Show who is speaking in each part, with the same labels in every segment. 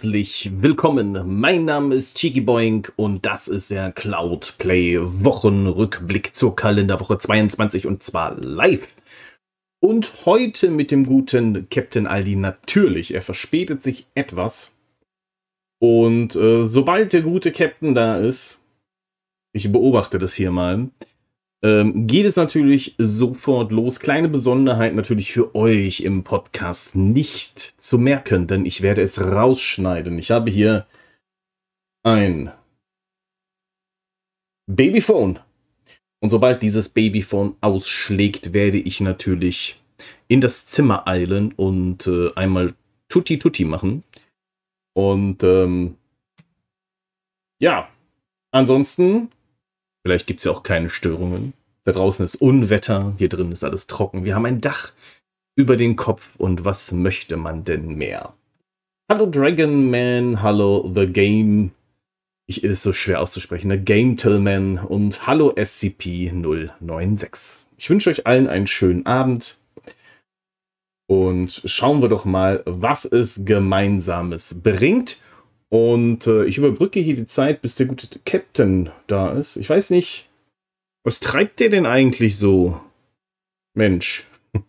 Speaker 1: Herzlich willkommen. Mein Name ist Cheeky Boink und das ist der Cloud Play Wochenrückblick zur Kalenderwoche 22 und zwar live. Und heute mit dem guten Captain Aldi natürlich. Er verspätet sich etwas. Und äh, sobald der gute Captain da ist, ich beobachte das hier mal, ähm, geht es natürlich sofort los. Kleine Besonderheit natürlich für euch im Podcast nicht zu merken, denn ich werde es rausschneiden. Ich habe hier ein Babyphone. Und sobald dieses Babyphone ausschlägt, werde ich natürlich in das Zimmer eilen und äh, einmal Tutti Tutti machen. Und ähm, ja, ansonsten Vielleicht gibt es ja auch keine Störungen. Da draußen ist Unwetter, hier drin ist alles trocken. Wir haben ein Dach über den Kopf und was möchte man denn mehr? Hallo Dragon Man, hallo The Game. Ich ist so schwer auszusprechen. The Game Tillman und hallo SCP-096. Ich wünsche euch allen einen schönen Abend. Und schauen wir doch mal, was es Gemeinsames bringt. Und äh, ich überbrücke hier die Zeit, bis der gute Captain da ist. Ich weiß nicht, was treibt der denn eigentlich so? Mensch.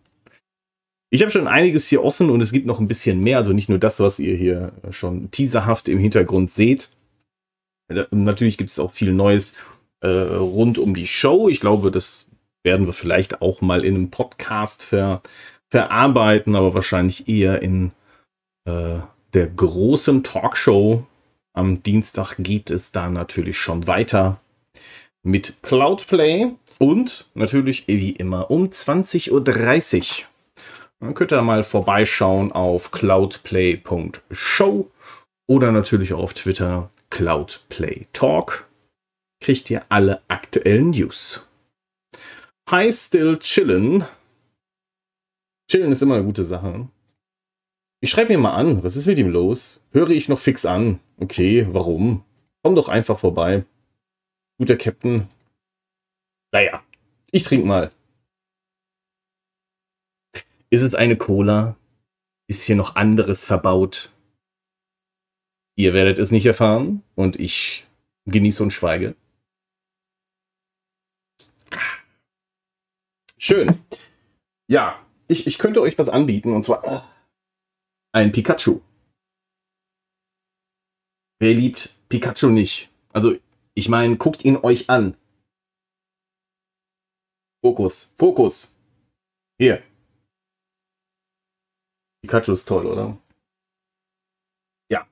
Speaker 1: Ich habe schon einiges hier offen und es gibt noch ein bisschen mehr. Also nicht nur das, was ihr hier schon teaserhaft im Hintergrund seht. Äh, natürlich gibt es auch viel Neues äh, rund um die Show. Ich glaube, das werden wir vielleicht auch mal in einem Podcast ver verarbeiten, aber wahrscheinlich eher in äh, der großen Talkshow. Am Dienstag geht es da natürlich schon weiter mit Cloudplay und natürlich wie immer um 20.30 Uhr. Dann könnt ihr mal vorbeischauen auf cloudplay.show oder natürlich auf Twitter cloudplaytalk. Kriegt ihr alle aktuellen News. Hi, still chillen. Chillen ist immer eine gute Sache. Ich schreibe mir mal an, was ist mit ihm los? Höre ich noch fix an? Okay, warum? Komm doch einfach vorbei. Guter Captain. Naja, ich trinke mal. Ist es eine Cola? Ist hier noch anderes verbaut? Ihr werdet es nicht erfahren und ich genieße und schweige. Schön. Ja, ich, ich könnte euch was anbieten und zwar ein Pikachu. Wer liebt Pikachu nicht? Also, ich meine, guckt ihn euch an. Fokus, Fokus. Hier. Pikachu ist toll, oder? Ja.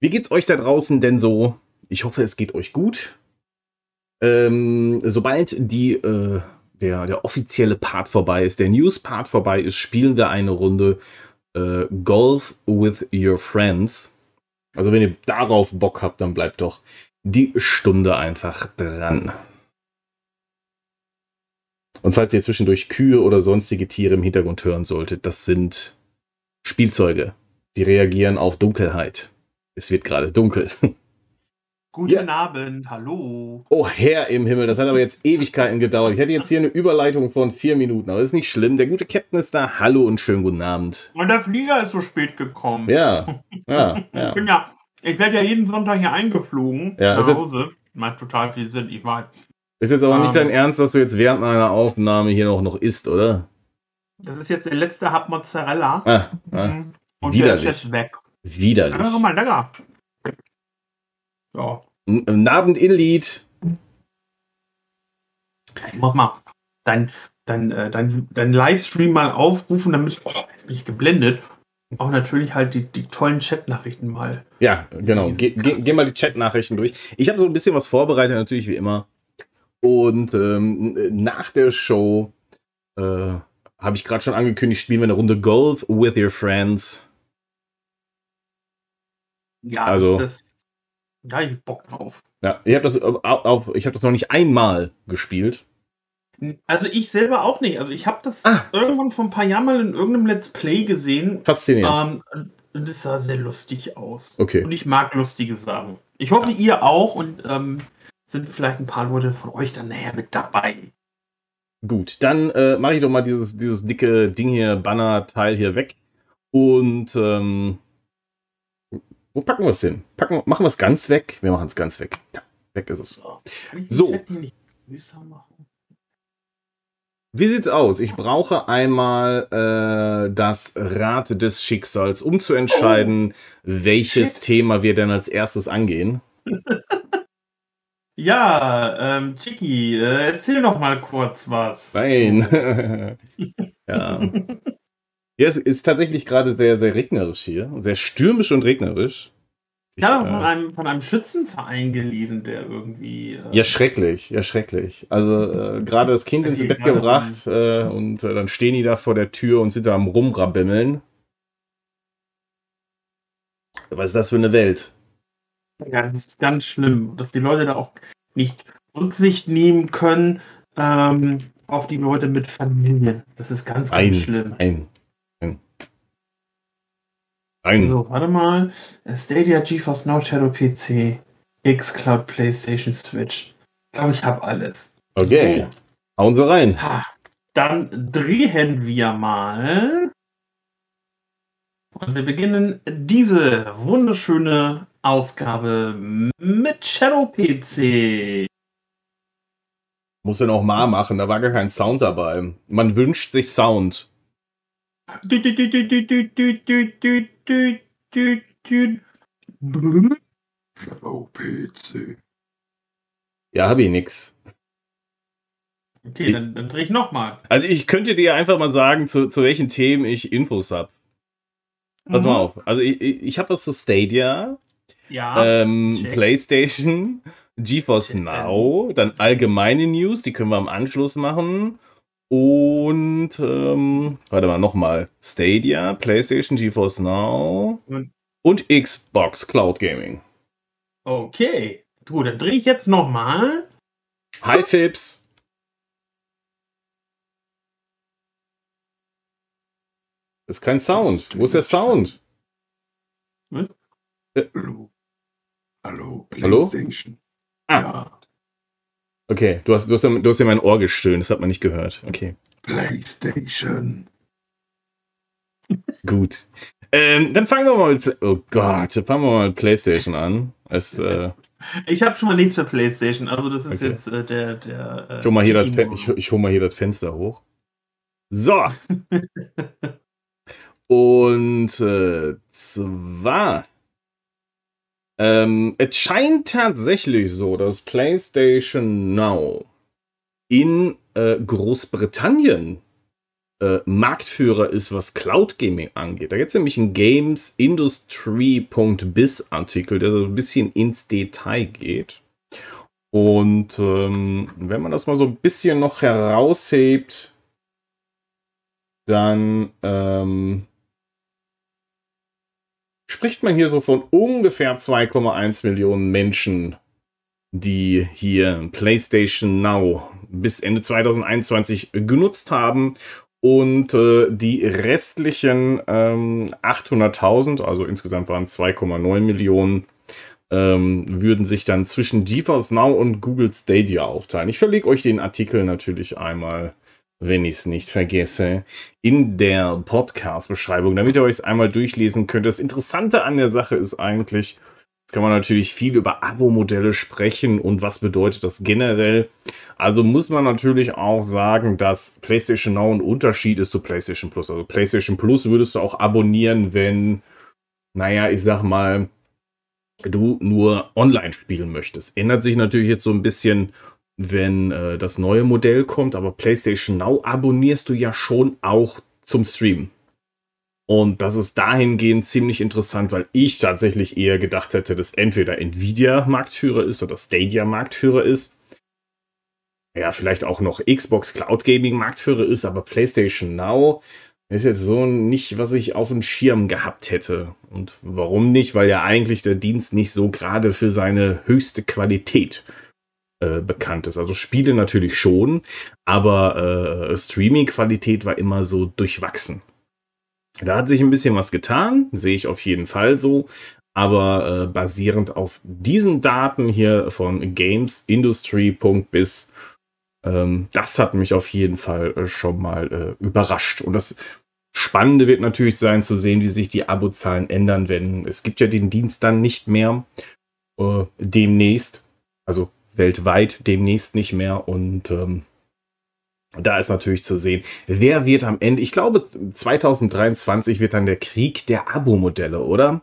Speaker 1: Wie geht's euch da draußen denn so? Ich hoffe, es geht euch gut. Ähm, sobald die, äh, der, der offizielle Part vorbei ist, der News-Part vorbei ist, spielen wir eine Runde äh, Golf with Your Friends. Also wenn ihr darauf Bock habt, dann bleibt doch die Stunde einfach dran. Und falls ihr zwischendurch Kühe oder sonstige Tiere im Hintergrund hören solltet, das sind Spielzeuge. Die reagieren auf Dunkelheit. Es wird gerade dunkel.
Speaker 2: Guten ja. Abend, hallo.
Speaker 1: Oh Herr im Himmel, das hat aber jetzt Ewigkeiten gedauert. Ich hätte jetzt hier eine Überleitung von vier Minuten, aber das ist nicht schlimm. Der gute Captain ist da. Hallo und schönen guten Abend.
Speaker 2: Und der Flieger ist so spät gekommen.
Speaker 1: Ja, ja, ja.
Speaker 2: Ich, bin ja, ich werde ja jeden Sonntag hier eingeflogen
Speaker 1: ja,
Speaker 2: nach Hause. Macht total viel Sinn, ich weiß.
Speaker 1: Ist jetzt aber um, nicht ähm. dein Ernst, dass du jetzt während einer Aufnahme hier noch, noch isst, oder?
Speaker 2: Das ist jetzt der letzte Hub Mozzarella.
Speaker 1: Ah, ah. Mhm.
Speaker 2: Und
Speaker 1: Widerlich.
Speaker 2: der ist jetzt weg.
Speaker 1: Widerlich.
Speaker 2: Ja, mal lecker. Ja.
Speaker 1: Ein Abend in Lied.
Speaker 2: Ich muss mal dein, dein, äh, dein, dein Livestream mal aufrufen, damit ich, oh, jetzt bin ich geblendet. Auch natürlich halt die, die tollen Chatnachrichten mal.
Speaker 1: Ja, genau. Geh, geh, geh mal die Chatnachrichten durch. Ich habe so ein bisschen was vorbereitet, natürlich wie immer. Und ähm, nach der Show äh, habe ich gerade schon angekündigt, spielen wir eine Runde Golf with your friends.
Speaker 2: Ja, also, das, Da hab ich Bock drauf.
Speaker 1: Ja, ich habe das, ich hab das noch nicht einmal gespielt.
Speaker 2: Also ich selber auch nicht. Also ich habe das ah. irgendwann vor ein paar Jahren mal in irgendeinem Let's Play gesehen.
Speaker 1: Faszinierend.
Speaker 2: Ähm, und es sah sehr lustig aus.
Speaker 1: Okay.
Speaker 2: Und ich mag lustige Sachen. Ich hoffe, ja. ihr auch und ähm, sind vielleicht ein paar Leute von euch dann nachher mit dabei.
Speaker 1: Gut, dann äh, mache ich doch mal dieses, dieses dicke Ding hier, Banner-Teil hier weg. Und ähm, wo packen wir es hin? Packen, machen wir es ganz weg? Wir machen es ganz weg. Ja, weg ist es. So. Wie sieht's aus? Ich brauche einmal äh, das Rad des Schicksals, um zu entscheiden, oh. welches Shit. Thema wir denn als erstes angehen.
Speaker 2: Ja, ähm, Chiki, äh, erzähl noch mal kurz was.
Speaker 1: Nein. ja. Ja, es ist tatsächlich gerade sehr, sehr regnerisch hier. Sehr stürmisch und regnerisch.
Speaker 2: Ich habe von, äh, einem, von einem Schützenverein gelesen, der irgendwie.
Speaker 1: Äh, ja, schrecklich, ja, schrecklich. Also äh, gerade das Kind ins Bett gebracht äh, und äh, dann stehen die da vor der Tür und sind da am Rumrabimmeln. Was ist das für eine Welt?
Speaker 2: Ja, das ist ganz schlimm, dass die Leute da auch nicht Rücksicht nehmen können ähm, auf die Leute mit Familien. Das ist ganz, ganz
Speaker 1: ein,
Speaker 2: schlimm.
Speaker 1: Ein, ein. Ein.
Speaker 2: So, warte mal. Stadia, GeForce Now, Shadow PC, Xcloud, PlayStation, Switch. Ich glaube, ich habe alles.
Speaker 1: Okay. So. Hauen Sie rein.
Speaker 2: Ha. Dann drehen wir mal. Und wir beginnen diese wunderschöne Ausgabe mit Shadow PC.
Speaker 1: Muss er noch mal machen, da war gar kein Sound dabei. Man wünscht sich Sound.
Speaker 2: PC.
Speaker 1: Ja, hab ich nix.
Speaker 2: Okay, dann, dann dreh ich nochmal.
Speaker 1: Also ich könnte dir einfach mal sagen, zu, zu welchen Themen ich Infos hab. Pass mhm. mal auf. Also ich, ich habe was zu Stadia.
Speaker 2: Ja.
Speaker 1: Ähm, PlayStation, GeForce Now, dann allgemeine News, die können wir am Anschluss machen. Und, ähm, warte mal, nochmal. Stadia, PlayStation, GeForce Now und, und Xbox Cloud Gaming.
Speaker 2: Okay. Gut, dann drehe ich jetzt nochmal.
Speaker 1: Hi, Fips. Ist kein Sound. Wo ist der Sound?
Speaker 2: Hm?
Speaker 3: Hallo. Hallo,
Speaker 1: PlayStation. Hallo? Ah. Ja. Okay, du hast, du, hast, du hast ja mein Ohr gestöhnt, das hat man nicht gehört. Okay.
Speaker 3: PlayStation.
Speaker 1: Gut. Ähm, dann fangen wir mal mit. Play oh Gott, dann fangen wir mal mit PlayStation an. Es, äh
Speaker 2: ich habe schon mal nichts für PlayStation, also das ist okay. jetzt äh, der. der
Speaker 1: äh, ich, hole mal hier das, ich, ich hol mal hier das Fenster hoch. So. Und äh, zwar ähm, es scheint tatsächlich so, dass PlayStation Now in äh, Großbritannien äh, Marktführer ist, was Cloud Gaming angeht. Da gibt es nämlich einen Games Industry.biz Artikel, der so ein bisschen ins Detail geht. Und ähm, wenn man das mal so ein bisschen noch heraushebt, dann ähm, spricht man hier so von ungefähr 2,1 Millionen Menschen, die hier PlayStation Now bis Ende 2021 genutzt haben. Und äh, die restlichen ähm, 800.000, also insgesamt waren es 2,9 Millionen, ähm, würden sich dann zwischen GeForce Now und Google Stadia aufteilen. Ich verlege euch den Artikel natürlich einmal wenn ich es nicht vergesse, in der Podcast-Beschreibung, damit ihr euch es einmal durchlesen könnt. Das Interessante an der Sache ist eigentlich, jetzt kann man natürlich viel über Abo-Modelle sprechen und was bedeutet das generell. Also muss man natürlich auch sagen, dass PlayStation Now ein Unterschied ist zu PlayStation Plus. Also PlayStation Plus würdest du auch abonnieren, wenn, naja, ich sag mal, du nur online spielen möchtest. Ändert sich natürlich jetzt so ein bisschen wenn äh, das neue Modell kommt, aber PlayStation Now abonnierst du ja schon auch zum Stream. Und das ist dahingehend ziemlich interessant, weil ich tatsächlich eher gedacht hätte, dass entweder Nvidia Marktführer ist oder Stadia Marktführer ist. Ja, vielleicht auch noch Xbox Cloud Gaming Marktführer ist, aber PlayStation Now ist jetzt so nicht, was ich auf dem Schirm gehabt hätte. Und warum nicht? Weil ja eigentlich der Dienst nicht so gerade für seine höchste Qualität äh, bekannt ist. Also Spiele natürlich schon, aber äh, Streaming-Qualität war immer so durchwachsen. Da hat sich ein bisschen was getan, sehe ich auf jeden Fall so. Aber äh, basierend auf diesen Daten hier von gamesindustry.biz, ähm, das hat mich auf jeden Fall äh, schon mal äh, überrascht. Und das Spannende wird natürlich sein zu sehen, wie sich die Abozahlen ändern, wenn es gibt ja den Dienst dann nicht mehr äh, demnächst, also weltweit demnächst nicht mehr und ähm, da ist natürlich zu sehen, wer wird am Ende, ich glaube 2023 wird dann der Krieg der Abo-Modelle, oder?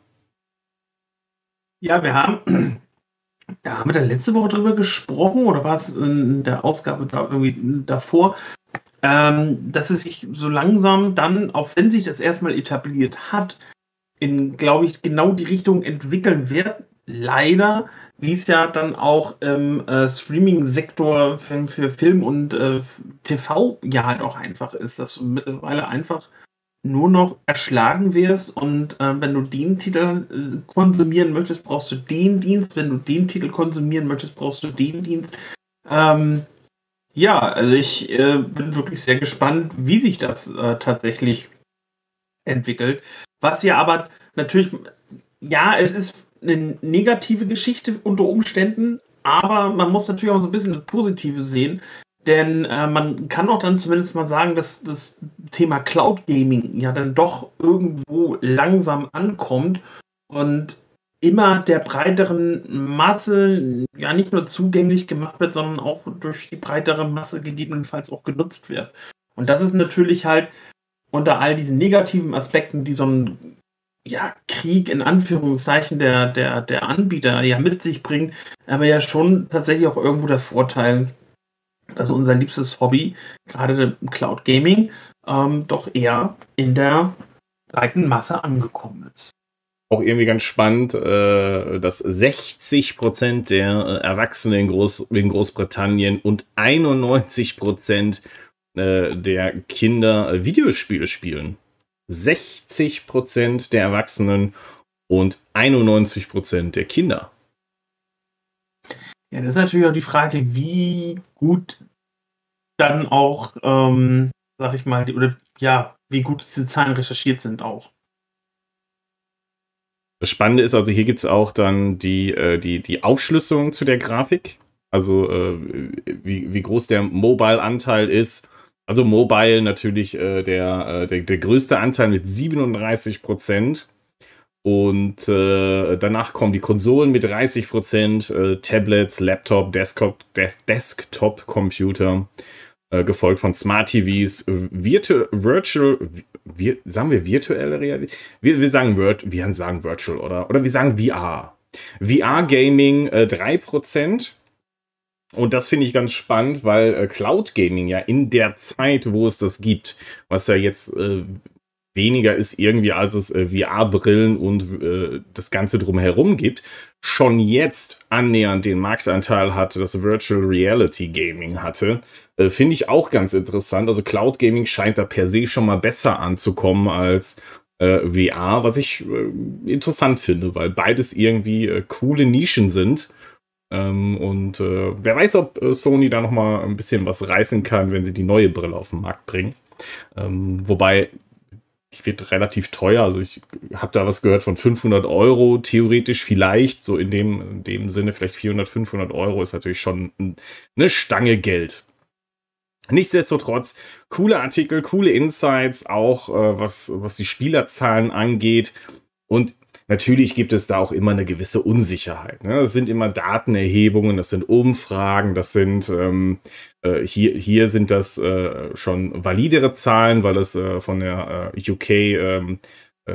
Speaker 2: Ja, wir haben, ja, haben wir da letzte Woche drüber gesprochen oder war es in der Ausgabe da irgendwie davor, ähm, dass es sich so langsam dann, auch wenn sich das erstmal etabliert hat, in, glaube ich, genau die Richtung entwickeln wird. Leider, wie es ja dann auch im äh, Streaming-Sektor für, für, Film und äh, TV ja halt auch einfach ist, dass du mittlerweile einfach nur noch erschlagen wirst und äh, wenn du den Titel äh, konsumieren möchtest, brauchst du den Dienst, wenn du den Titel konsumieren möchtest, brauchst du den Dienst. Ähm, ja, also ich äh, bin wirklich sehr gespannt, wie sich das äh, tatsächlich entwickelt. Was ja aber natürlich, ja, es ist eine negative Geschichte unter Umständen, aber man muss natürlich auch so ein bisschen das Positive sehen, denn äh, man kann auch dann zumindest mal sagen, dass das Thema Cloud Gaming ja dann doch irgendwo langsam ankommt und immer der breiteren Masse ja nicht nur zugänglich gemacht wird, sondern auch durch die breitere Masse gegebenenfalls auch genutzt wird. Und das ist natürlich halt unter all diesen negativen Aspekten, die so ein ja, Krieg in Anführungszeichen der, der, der Anbieter ja mit sich bringt, aber ja schon tatsächlich auch irgendwo der Vorteil, dass unser liebstes Hobby, gerade Cloud Gaming, ähm, doch eher in der breiten Masse angekommen ist
Speaker 1: auch irgendwie ganz spannend, äh, dass 60 Prozent der äh, Erwachsenen in, Groß in Großbritannien und 91 Prozent äh, der Kinder Videospiele spielen. 60 Prozent der Erwachsenen und 91 Prozent der Kinder.
Speaker 2: Ja, das ist natürlich auch die Frage, wie gut dann auch, ähm, sag ich mal, oder ja, wie gut diese Zahlen recherchiert sind auch.
Speaker 1: Das Spannende ist, also hier gibt es auch dann die, äh, die, die Aufschlüsselung zu der Grafik. Also äh, wie, wie groß der Mobile-Anteil ist. Also Mobile natürlich äh, der, äh, der, der größte Anteil mit 37 Prozent. Und äh, danach kommen die Konsolen mit 30 Prozent, äh, Tablets, Laptop, Desktop, Des Desktop-Computer äh, gefolgt von Smart TVs, Virtu Virtual, wir, sagen wir virtuelle Realität? Wir, wir, sagen wir sagen Virtual, oder? Oder wir sagen VR. VR Gaming äh, 3%. Und das finde ich ganz spannend, weil äh, Cloud Gaming ja in der Zeit, wo es das gibt, was ja jetzt äh, weniger ist irgendwie, als es äh, VR-Brillen und äh, das Ganze drumherum gibt, schon jetzt annähernd den Marktanteil hatte, das Virtual Reality Gaming hatte. Äh, Finde ich auch ganz interessant. Also Cloud Gaming scheint da per se schon mal besser anzukommen als äh, VR, was ich interessant finde, weil beides irgendwie coole Nischen sind. Ähm, und äh, wer weiß, ob äh, Sony da noch mal ein bisschen was reißen kann, wenn sie die neue Brille auf den Markt bringen. Ähm, wobei die wird relativ teuer. Also ich habe da was gehört von 500 Euro, theoretisch vielleicht, so in dem, in dem Sinne vielleicht 400, 500 Euro ist natürlich schon eine Stange Geld. Nichtsdestotrotz, coole Artikel, coole Insights, auch äh, was, was die Spielerzahlen angeht. Und natürlich gibt es da auch immer eine gewisse Unsicherheit. Ne? Das sind immer Datenerhebungen, das sind Umfragen, das sind ähm, äh, hier, hier sind das äh, schon validere Zahlen, weil es äh, von der äh, UK ähm, äh,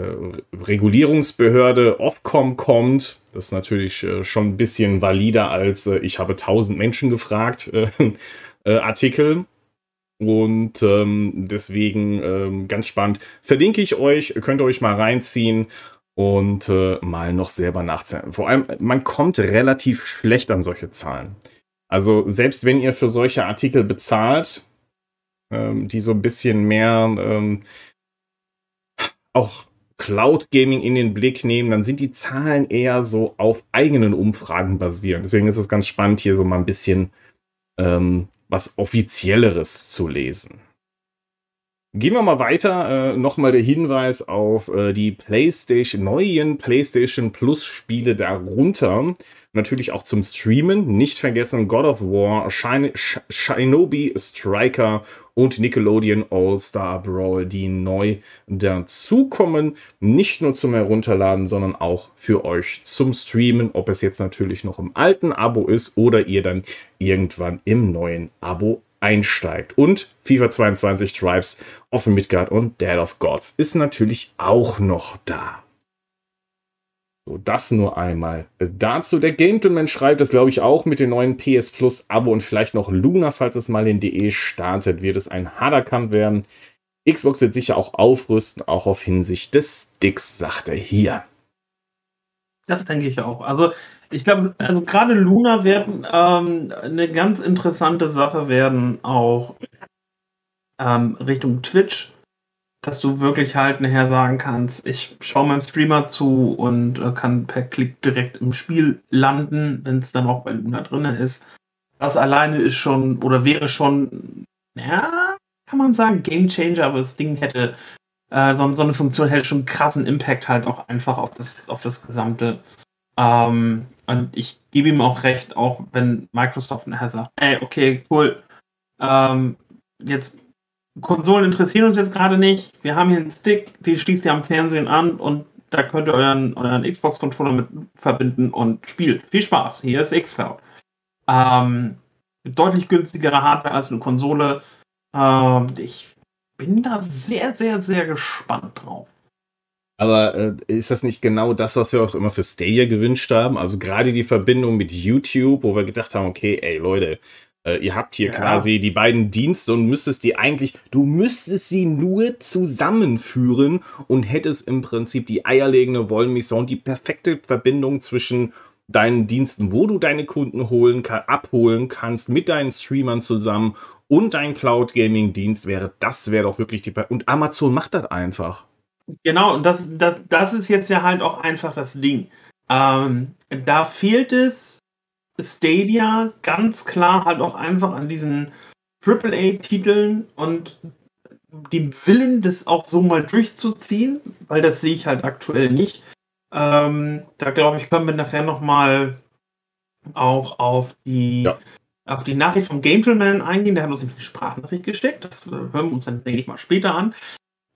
Speaker 1: Regulierungsbehörde Ofcom kommt. Das ist natürlich äh, schon ein bisschen valider als ich habe 1000 Menschen gefragt Artikel. Und ähm, deswegen ähm, ganz spannend. Verlinke ich euch, könnt ihr euch mal reinziehen und äh, mal noch selber nachzählen. Vor allem, man kommt relativ schlecht an solche Zahlen. Also selbst wenn ihr für solche Artikel bezahlt, ähm, die so ein bisschen mehr ähm, auch Cloud Gaming in den Blick nehmen, dann sind die Zahlen eher so auf eigenen Umfragen basierend. Deswegen ist es ganz spannend, hier so mal ein bisschen ähm, was Offizielleres zu lesen. Gehen wir mal weiter. Äh, Nochmal der Hinweis auf äh, die PlayStation, neuen PlayStation Plus Spiele darunter. Natürlich auch zum Streamen. Nicht vergessen God of War, Shin Shinobi Striker und Nickelodeon All-Star Brawl, die neu dazukommen. Nicht nur zum Herunterladen, sondern auch für euch zum Streamen. Ob es jetzt natürlich noch im alten Abo ist oder ihr dann irgendwann im neuen Abo einsteigt. Und FIFA 22 Tribes of Midgard und Dead of Gods ist natürlich auch noch da. So, das nur einmal dazu. Der Gentleman schreibt das, glaube ich, auch mit dem neuen PS Plus Abo und vielleicht noch Luna, falls es mal in DE startet, wird es ein harter Kampf werden. Xbox wird sicher auch aufrüsten, auch auf Hinsicht des Sticks, sagt er hier.
Speaker 2: Das denke ich auch. Also ich glaube, also gerade Luna werden ähm, eine ganz interessante Sache werden, auch ähm, Richtung Twitch, dass du wirklich halt nachher sagen kannst, ich schaue meinem Streamer zu und äh, kann per Klick direkt im Spiel landen, wenn es dann auch bei Luna drin ist. Das alleine ist schon oder wäre schon, ja, kann man sagen, Game Changer, aber das Ding hätte, äh, so, so, eine Funktion hätte schon einen krassen Impact halt auch einfach auf das, auf das gesamte ähm, und ich gebe ihm auch recht, auch wenn Microsoft nachher sagt, ey, okay, cool, ähm, jetzt Konsolen interessieren uns jetzt gerade nicht. Wir haben hier einen Stick, die schließt ihr am Fernsehen an und da könnt ihr euren, euren Xbox-Controller mit verbinden und spielt. Viel Spaß. Hier ist Xcloud. Ähm, deutlich günstigere Hardware als eine Konsole. Ähm, ich bin da sehr, sehr, sehr gespannt drauf.
Speaker 1: Aber äh, ist das nicht genau das, was wir auch immer für Stadia gewünscht haben? Also gerade die Verbindung mit YouTube, wo wir gedacht haben, okay, ey Leute, äh, ihr habt hier ja. quasi die beiden Dienste und müsstest die eigentlich, du müsstest sie nur zusammenführen und hättest im Prinzip die eierlegende Wollmilchsau die perfekte Verbindung zwischen deinen Diensten, wo du deine Kunden holen, abholen kannst, mit deinen Streamern zusammen und dein Cloud Gaming Dienst wäre, das wäre doch wirklich die, und Amazon macht das einfach.
Speaker 2: Genau, und das, das, das ist jetzt ja halt auch einfach das Ding. Ähm, da fehlt es Stadia ganz klar halt auch einfach an diesen AAA-Titeln und dem Willen, das auch so mal durchzuziehen, weil das sehe ich halt aktuell nicht. Ähm, da glaube ich, können wir nachher nochmal auch auf die, ja. auf die Nachricht vom Gentleman eingehen. Der hat uns eine Sprachnachricht gesteckt. Das hören wir uns dann, denke ich mal, später an.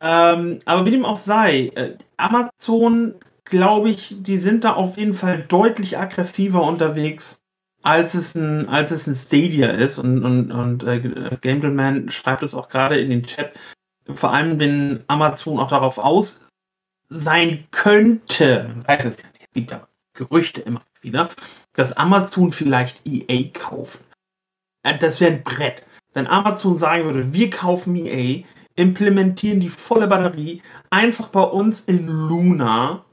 Speaker 2: Ähm, aber wie dem auch sei, äh, Amazon, glaube ich, die sind da auf jeden Fall deutlich aggressiver unterwegs, als es ein, als es ein Stadia ist. Und, und, und äh, Gambleman schreibt es auch gerade in den Chat. Vor allem, wenn Amazon auch darauf aus sein könnte, weiß es ja nicht, es gibt ja Gerüchte immer wieder, dass Amazon vielleicht EA kauft. Äh, das wäre ein Brett. Wenn Amazon sagen würde, wir kaufen EA, implementieren die volle Batterie einfach bei uns in Luna.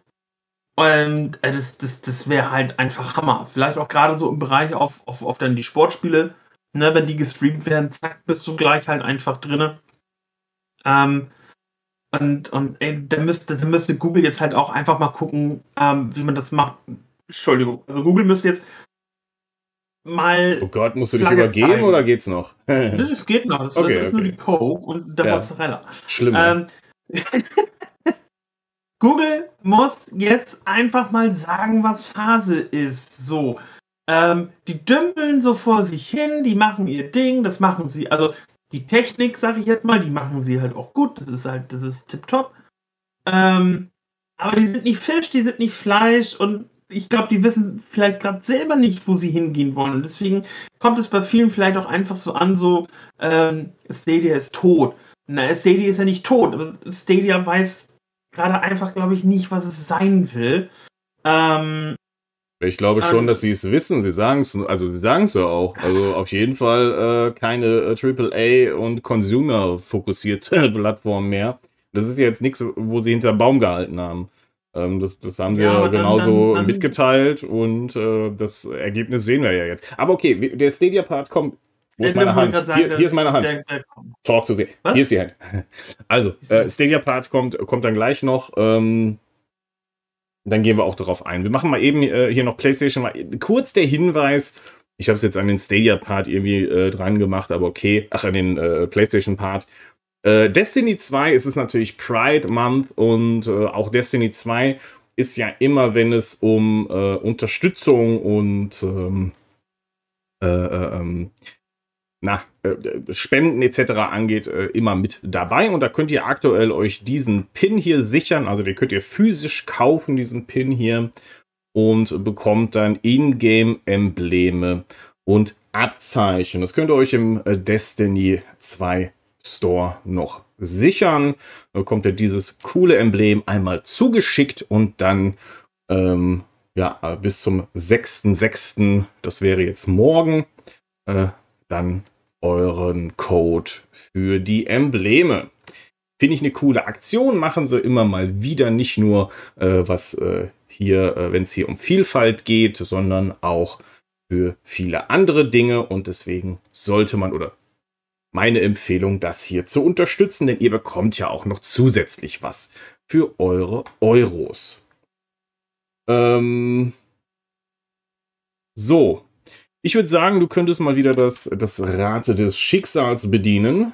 Speaker 2: Und äh, das, das, das wäre halt einfach Hammer. Vielleicht auch gerade so im Bereich auf, auf, auf dann die Sportspiele, ne, wenn die gestreamt werden, zack, bist du gleich halt einfach drinne. Ähm, und, und ey, da müsste, da müsste Google jetzt halt auch einfach mal gucken, ähm, wie man das macht. Entschuldigung. Also Google müsste jetzt mal.
Speaker 1: Oh Gott, musst du dich übergeben zeigen. oder geht's noch?
Speaker 2: das geht noch. Das, okay, ist okay. nur die Coke und der ja. Mozzarella.
Speaker 1: Schlimm. Ähm,
Speaker 2: Google muss jetzt einfach mal sagen, was Phase ist. So. Ähm, die dümpeln so vor sich hin, die machen ihr Ding, das machen sie. Also die Technik, sage ich jetzt mal, die machen sie halt auch gut. Das ist halt, das ist tipptopp. Ähm, aber die sind nicht Fisch, die sind nicht Fleisch und ich glaube, die wissen vielleicht gerade selber nicht, wo sie hingehen wollen. Und deswegen kommt es bei vielen vielleicht auch einfach so an, so ähm, Stadia ist tot. Na, Stadia ist ja nicht tot, aber Stadia weiß gerade einfach, glaube ich, nicht, was es sein will. Ähm,
Speaker 1: ich glaube schon, ähm, dass sie es wissen. Sie sagen es, also sie sagen es ja auch. Also auf jeden Fall äh, keine äh, AAA und Consumer-fokussierte Plattform mehr. Das ist jetzt nichts, wo sie hinter Baum gehalten haben. Ähm, das, das haben sie ja, genauso dann, dann, mitgeteilt und äh, das Ergebnis sehen wir ja jetzt. Aber okay, der Stadia-Part kommt Wo ist
Speaker 2: Ich
Speaker 1: meine Hand?
Speaker 2: sagen,
Speaker 1: hier, hier ist meine Hand.
Speaker 2: Der, der.
Speaker 1: Talk to the.
Speaker 2: Was?
Speaker 1: Hier ist die Hand. Also, äh, Stadia Part kommt, kommt dann gleich noch. Ähm, dann gehen wir auch darauf ein. Wir machen mal eben äh, hier noch PlayStation. Mal, kurz der Hinweis. Ich habe es jetzt an den Stadia Part irgendwie äh, dran gemacht, aber okay. Ach, an den äh, PlayStation Part. Äh, Destiny 2 ist es natürlich Pride Month und äh, auch Destiny 2 ist ja immer, wenn es um äh, Unterstützung und ähm, äh, äh, ähm, na, äh, Spenden etc. angeht, immer mit dabei. Und da könnt ihr aktuell euch diesen Pin hier sichern. Also den könnt ihr physisch kaufen, diesen Pin hier. Und bekommt dann Ingame-Embleme und Abzeichen. Das könnt ihr euch im Destiny 2 Store noch sichern. Da bekommt ihr dieses coole Emblem einmal zugeschickt und dann ähm, ja, bis zum 6.6., das wäre jetzt morgen, äh, dann euren Code für die Embleme. Finde ich eine coole Aktion, machen sie immer mal wieder, nicht nur äh, was äh, hier, äh, wenn es hier um Vielfalt geht, sondern auch für viele andere Dinge und deswegen sollte man oder meine Empfehlung, das hier zu unterstützen, denn ihr bekommt ja auch noch zusätzlich was für eure Euros. Ähm, so, ich würde sagen, du könntest mal wieder das, das Rad des Schicksals bedienen.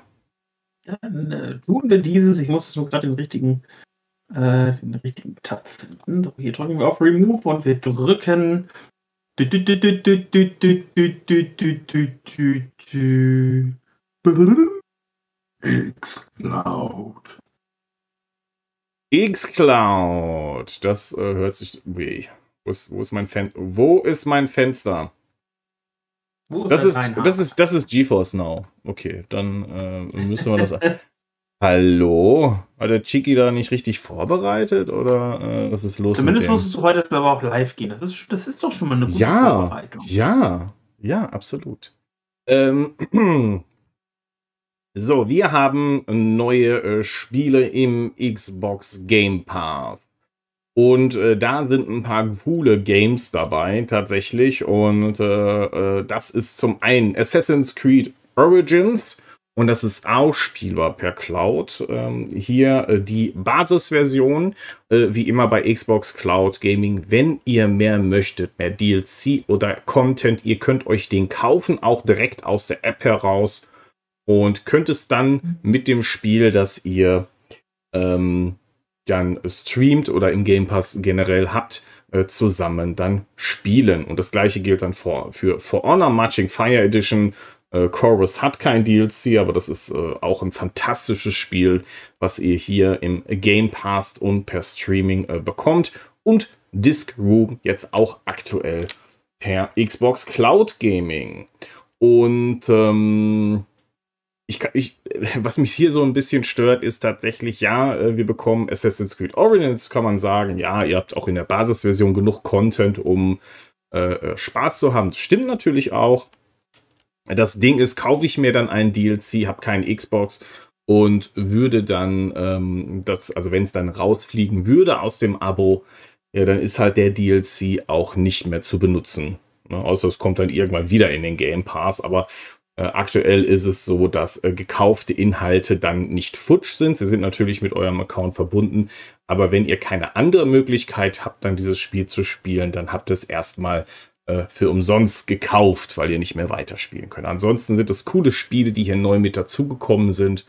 Speaker 2: Dann äh, tun wir dieses. Ich muss nur gerade den richtigen, äh, den richtigen Tab finden. So, hier drücken wir auf Remove und wir drücken.
Speaker 3: Xcloud.
Speaker 1: Xcloud. Das äh, hört sich. Weh. Wo ist, wo ist mein Fen Wo ist mein Fenster?
Speaker 2: Ist
Speaker 1: das, ist, das, ist, das ist GeForce Now. Okay, dann äh, müssen wir das. Hallo? War der Chiki da nicht richtig vorbereitet oder äh, was ist los?
Speaker 2: Zumindest musstest du heute aber auch live gehen. Das ist, das ist doch schon mal eine gute
Speaker 1: ja,
Speaker 2: Vorbereitung.
Speaker 1: Ja, ja, absolut. Ähm, so, wir haben neue äh, Spiele im Xbox Game Pass. Und äh, da sind ein paar coole Games dabei, tatsächlich. Und äh, äh, das ist zum einen Assassin's Creed Origins. Und das ist auch spielbar per Cloud. Ähm, hier äh, die Basisversion, äh, wie immer bei Xbox Cloud Gaming. Wenn ihr mehr möchtet, mehr DLC oder Content, ihr könnt euch den kaufen, auch direkt aus der App heraus. Und könnt es dann mit dem Spiel, das ihr ähm, dann streamt oder im Game Pass generell habt, äh, zusammen dann spielen. Und das gleiche gilt dann for, für For Honor Marching Fire Edition. Äh, Chorus hat kein DLC, aber das ist äh, auch ein fantastisches Spiel, was ihr hier im Game Pass und per Streaming äh, bekommt. Und Disc Room jetzt auch aktuell per Xbox Cloud Gaming. Und ähm, ich, ich, was mich hier so ein bisschen stört, ist tatsächlich, ja, äh, wir bekommen Assassin's Creed Origins, kann man sagen, ja, ihr habt auch in der Basisversion genug Content, um äh, äh, Spaß zu haben. Das stimmt natürlich auch. Das Ding ist, kaufe ich mir dann einen DLC, habe keinen Xbox und würde dann, ähm, das, also wenn es dann rausfliegen würde aus dem Abo, ja, dann ist halt der DLC auch nicht mehr zu benutzen. Ne? Außer es kommt dann irgendwann wieder in den Game Pass, aber aktuell ist es so, dass äh, gekaufte Inhalte dann nicht futsch sind. Sie sind natürlich mit eurem Account verbunden, aber wenn ihr keine andere Möglichkeit habt, dann dieses Spiel zu spielen, dann habt ihr es erstmal äh, für umsonst gekauft, weil ihr nicht mehr weiterspielen könnt. Ansonsten sind es coole Spiele, die hier neu mit dazugekommen sind.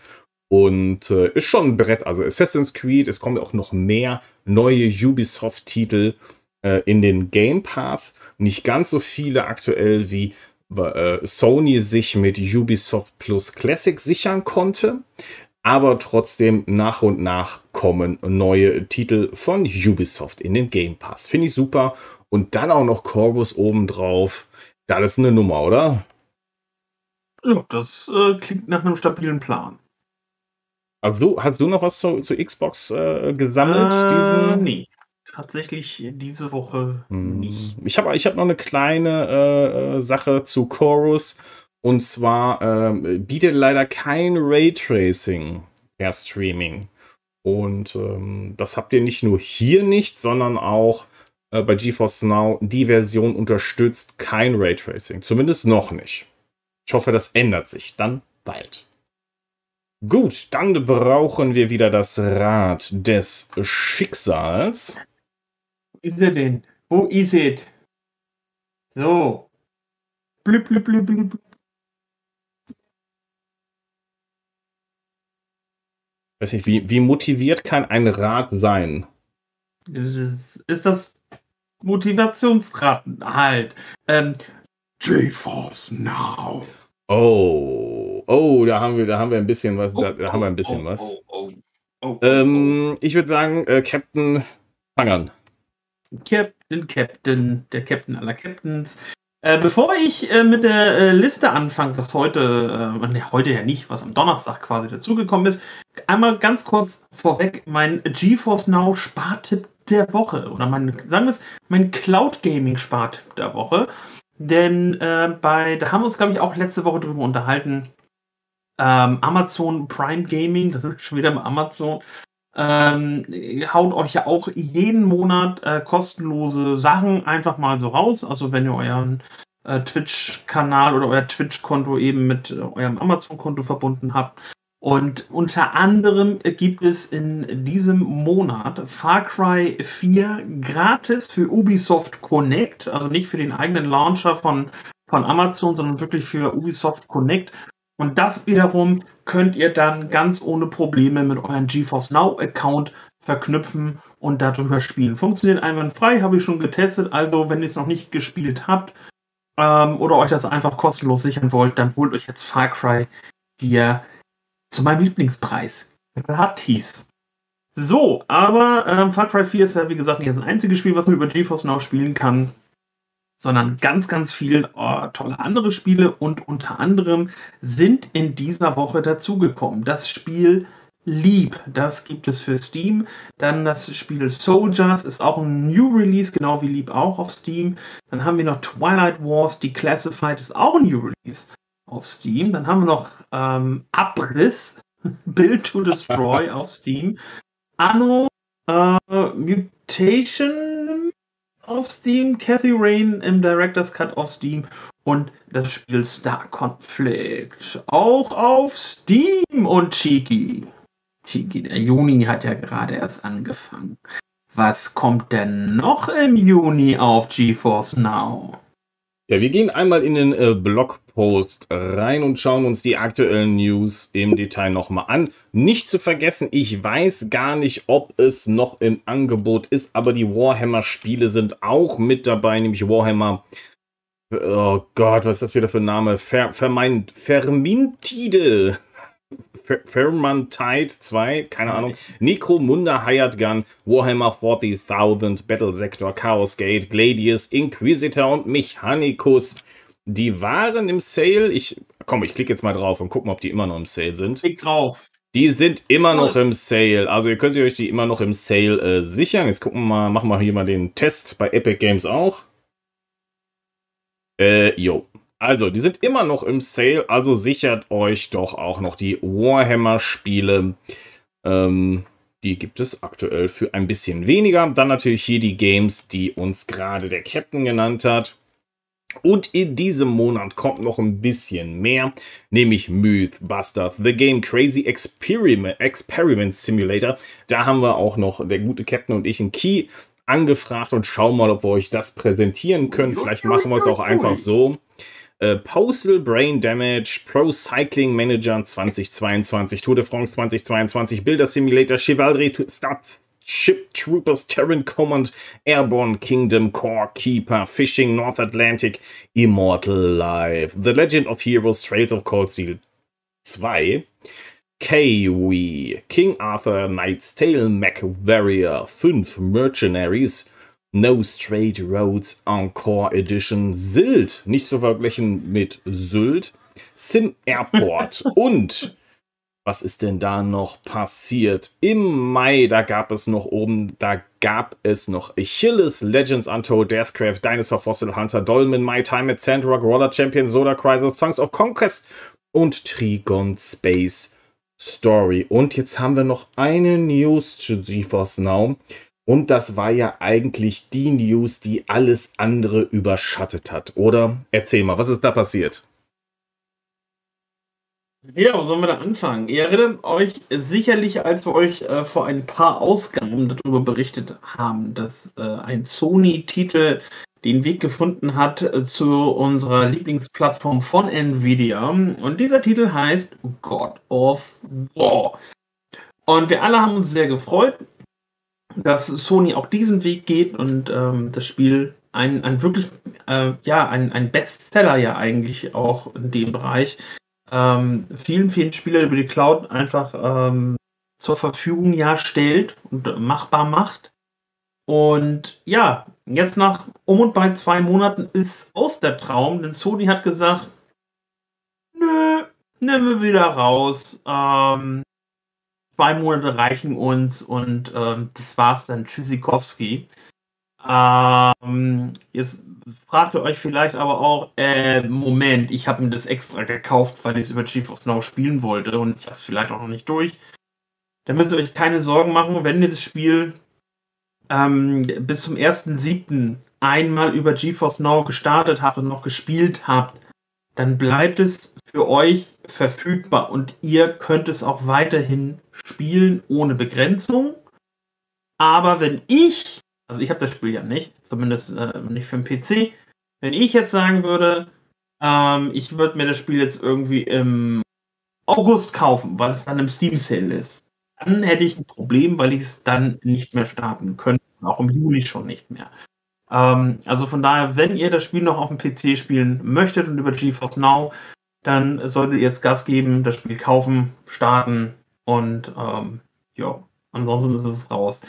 Speaker 1: Und äh, ist schon ein Brett. Also Assassin's Creed, es kommen auch noch mehr neue Ubisoft-Titel äh, in den Game Pass. Nicht ganz so viele aktuell wie äh, Sony sich mit Ubisoft Plus Classic sichern konnte. Aber trotzdem nach und nach kommen neue Titel von Ubisoft in den Game Pass. Finde ich super. Und dann auch noch Corvus obendrauf. Das ist eine Nummer, oder?
Speaker 2: Ja, das äh, klingt nach einem stabilen Plan.
Speaker 1: Also du, hast du noch was zu, zu Xbox äh, gesammelt?
Speaker 2: Äh,
Speaker 1: diesen?
Speaker 2: nee. Tatsächlich diese Woche
Speaker 1: Hm.
Speaker 2: nicht.
Speaker 1: Ich habe ich hab noch eine kleine äh, äh, Sache zu Chorus. Und zwar ähm, bietet leider kein Raytracing per Streaming. Und ähm, das habt ihr nicht nur hier nicht, sondern auch äh, bei GeForce Now. Die Version unterstützt kein Raytracing. Zumindest noch nicht. Ich hoffe, das ändert sich dann bald. Gut, dann brauchen wir wieder das Rad des Schicksals.
Speaker 2: Wo ist er denn? Wo ist es? So. Blüb, blüb, blüb, blüb.
Speaker 1: Weiß nicht, wie, wie motiviert kann ein Rad sein?
Speaker 2: Ist, ist das Motivationsrad halt. Ähm,
Speaker 3: GeForce Now.
Speaker 1: Oh, oh, da haben wir, da haben wir ein bisschen was, da, da haben wir ein bisschen
Speaker 2: oh,
Speaker 1: was.
Speaker 2: Oh, oh,
Speaker 1: Ähm, ich würde sagen, äh, Captain, fang an.
Speaker 2: Captain, Captain, der Captain aller Captains. Äh, bevor ich äh, mit der äh, Liste anfange, was heute, ne, heute ja nicht, was am Donnerstag quasi dazugekommen ist, einmal ganz kurz vorweg mein GeForce Now Spartipp der Woche oder mein, sagen wir es, mein Cloud Gaming Spartipp der Woche. Denn äh, bei, da haben wir uns, glaube ich, auch letzte Woche drüber unterhalten. Ähm, Amazon Prime Gaming, das ist schon wieder bei Amazon, ähm, haut euch ja auch jeden Monat äh, kostenlose Sachen einfach mal so raus. Also wenn ihr euren äh, Twitch-Kanal oder euer Twitch-Konto eben mit äh, eurem Amazon-Konto verbunden habt. Und unter anderem gibt es in diesem Monat Far Cry 4 gratis für Ubisoft Connect, also nicht für den eigenen Launcher von, von Amazon, sondern wirklich für Ubisoft Connect. Und das wiederum könnt ihr dann ganz ohne Probleme mit eurem GeForce Now Account verknüpfen und darüber spielen. Funktioniert einwandfrei, habe ich schon getestet. Also, wenn ihr es noch nicht gespielt habt ähm, oder euch das einfach kostenlos sichern wollt, dann holt euch jetzt Far Cry 4 zu meinem Lieblingspreis. Gratis. So, aber ähm, Far Cry 4 ist ja wie gesagt nicht das einzige Spiel, was man über GeForce Now spielen kann, sondern ganz, ganz viel oh, tolle andere Spiele und unter anderem sind in dieser Woche dazugekommen. Das Spiel Leap, das gibt es für Steam. Dann das Spiel Soldiers ist auch ein New Release, genau wie Leap auch auf Steam. Dann haben wir noch Twilight Wars, Declassified ist auch ein New Release auf Steam. Dann haben wir noch ähm, Abriss, Build to Destroy auf Steam. Anno äh, Mutation auf Steam, Cathy Rain im Director's Cut auf Steam und das Spiel Star Conflict auch auf Steam und Chiki. Chiki, der Juni hat ja gerade erst angefangen. Was kommt denn noch im Juni auf GeForce Now?
Speaker 1: Ja, wir gehen einmal in den äh, Blogpost rein und schauen uns die aktuellen News im Detail nochmal an. Nicht zu vergessen, ich weiß gar nicht, ob es noch im Angebot ist, aber die Warhammer-Spiele sind auch mit dabei, nämlich Warhammer. Oh Gott, was ist das wieder für ein Name? Fer, Vermeint, Vermintide. Vermintide 2, keine Ahnung. Necromunda Hired Gun, Warhammer 40.000, Battle Sector, Chaos Gate, Gladius, Inquisitor und Mechanicus. Die waren im Sale. Ich, komm, ich klicke jetzt mal drauf und guck mal, ob die immer noch im Sale sind.
Speaker 2: Klick drauf.
Speaker 1: Die sind immer noch im Sale. Also ihr könnt euch die immer noch im Sale äh, sichern. Jetzt gucken wir mal, machen wir hier mal den Test bei Epic Games auch. Äh, jo. Also, die sind immer noch im Sale, also sichert euch doch auch noch die Warhammer-Spiele. Ähm, die gibt es aktuell für ein bisschen weniger. Dann natürlich hier die Games, die uns gerade der Captain genannt hat. Und in diesem Monat kommt noch ein bisschen mehr, nämlich Mythbusters, The Game Crazy Experiment, Experiment Simulator. Da haben wir auch noch der gute Captain und ich einen Key angefragt und schauen mal, ob wir euch das präsentieren können. Vielleicht machen wir es auch einfach so. Äh, Postal Brain Damage, Pro Cycling Manager 2022, Tour de France 2022, Bilder Simulator, Chivalry Starship Troopers, Terran Command, Airborne Kingdom, Core Keeper, Fishing, North Atlantic, Immortal Life, The Legend of Heroes, Trails of Cold Steel 2, Kiwi, King Arthur, Knight's Tale, Mac Warrior 5, Mercenaries, No Straight Roads Encore Edition Sylt. Nicht zu vergleichen mit Sylt. Sim Airport. Und was ist denn da noch passiert? Im Mai, da gab es noch oben, da gab es noch Achilles, Legends Untold, Deathcraft, Dinosaur Fossil Hunter, Dolmen, My Time at Sandrock, Roller Champion, Soda Crisis, Songs of Conquest und Trigon Space Story. Und jetzt haben wir noch eine News zu GeForce Now. Und das war ja eigentlich die News, die alles andere überschattet hat, oder? Erzähl mal, was ist da passiert?
Speaker 2: Ja, wo sollen wir da anfangen? Ihr erinnert euch sicherlich, als wir euch äh, vor ein paar Ausgaben darüber berichtet haben, dass äh, ein Sony-Titel den Weg gefunden hat äh, zu unserer Lieblingsplattform von Nvidia. Und dieser Titel heißt God of War. Und wir alle haben uns sehr gefreut, dass Sony auch diesen Weg geht und ähm, das Spiel ein, ein wirklich, äh, ja, ein, ein Bestseller ja eigentlich auch in dem Bereich ähm, vielen, vielen Spielern über die Cloud einfach ähm, zur Verfügung ja stellt und machbar macht. Und ja, jetzt nach um und bei zwei Monaten ist aus der Traum, denn Sony hat gesagt, nö, nehmen wir wieder raus. Ähm, zwei Monate reichen uns und ähm, das war's dann. Tschüssikowski. Ähm, jetzt fragt ihr euch vielleicht aber auch, äh, Moment, ich habe mir das extra gekauft, weil ich es über Chief of Snow spielen wollte und ich habe es vielleicht auch noch nicht durch. Da müsst ihr euch keine Sorgen machen, wenn dieses Spiel ähm, bis zum 1.7. einmal über GeForce Now gestartet habt und noch gespielt habt, dann bleibt es für euch verfügbar und ihr könnt es auch weiterhin spielen ohne Begrenzung. Aber wenn ich also ich habe das Spiel ja nicht, zumindest äh, nicht für den PC. Wenn ich jetzt sagen würde, ähm, ich würde mir das Spiel jetzt irgendwie im August kaufen, weil es dann im Steam Sale ist, dann hätte ich ein Problem, weil ich es dann nicht mehr starten könnte, auch im Juli schon nicht mehr. Ähm, also von daher, wenn ihr das Spiel noch auf dem PC spielen möchtet und über GeForce Now, dann solltet ihr jetzt Gas geben, das Spiel kaufen, starten und ähm, ja, ansonsten ist es raus.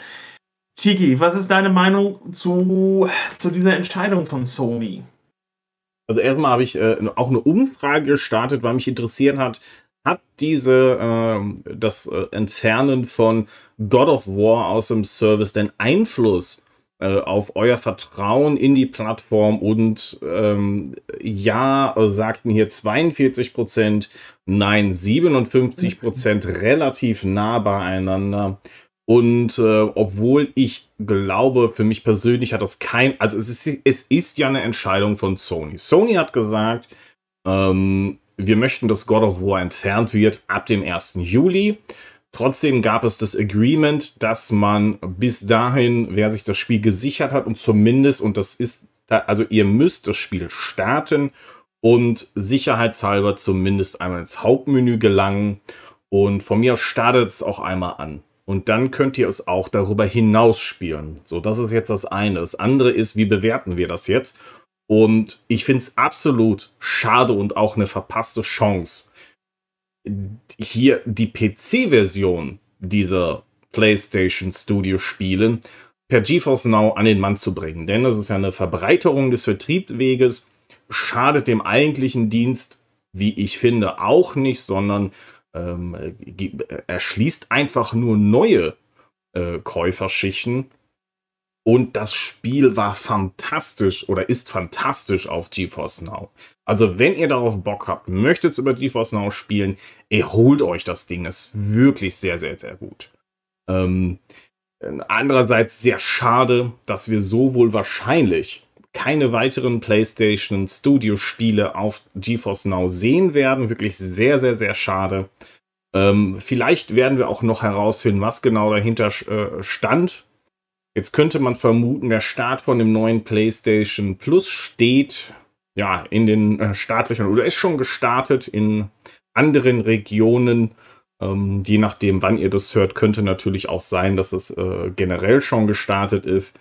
Speaker 2: Chiki, was ist deine Meinung zu, zu dieser Entscheidung von Sony?
Speaker 1: Also erstmal habe ich äh, auch eine Umfrage gestartet, weil mich interessiert hat, hat diese äh, das Entfernen von God of War aus dem Service denn Einfluss äh, auf euer Vertrauen in die Plattform? Und ähm, ja, sagten hier 42 Prozent, nein 57 Prozent, relativ nah beieinander. Und äh, obwohl ich glaube, für mich persönlich hat das kein, also es ist, es ist ja eine Entscheidung von Sony. Sony hat gesagt, ähm, wir möchten, dass God of War entfernt wird ab dem 1. Juli. Trotzdem gab es das Agreement, dass man bis dahin, wer sich das Spiel gesichert hat und zumindest, und das ist, also ihr müsst das Spiel starten und sicherheitshalber zumindest einmal ins Hauptmenü gelangen. Und von mir aus startet es auch einmal an. Und dann könnt ihr es auch darüber hinaus spielen. So, das ist jetzt das eine. Das andere ist, wie bewerten wir das jetzt? Und ich finde es absolut schade und auch eine verpasste Chance, hier die PC-Version dieser PlayStation Studio Spiele per GeForce Now an den Mann zu bringen. Denn das ist ja eine Verbreiterung des Vertriebsweges, schadet dem eigentlichen Dienst, wie ich finde, auch nicht, sondern ähm, erschließt einfach nur neue äh, Käuferschichten. Und das Spiel war fantastisch oder ist fantastisch auf GeForce Now. Also, wenn ihr darauf Bock habt, möchtet über GeForce Now spielen, erholt euch das Ding. Ist wirklich sehr, sehr, sehr gut. Ähm, andererseits sehr schade, dass wir so wohl wahrscheinlich keine weiteren PlayStation Studio Spiele auf GeForce Now sehen werden. Wirklich sehr, sehr, sehr schade. Ähm, vielleicht werden wir auch noch herausfinden, was genau dahinter äh, stand. Jetzt könnte man vermuten, der Start von dem neuen PlayStation Plus steht ja in den äh, Startlöchern oder ist schon gestartet in anderen Regionen. Ähm, je nachdem, wann ihr das hört, könnte natürlich auch sein, dass es äh, generell schon gestartet ist.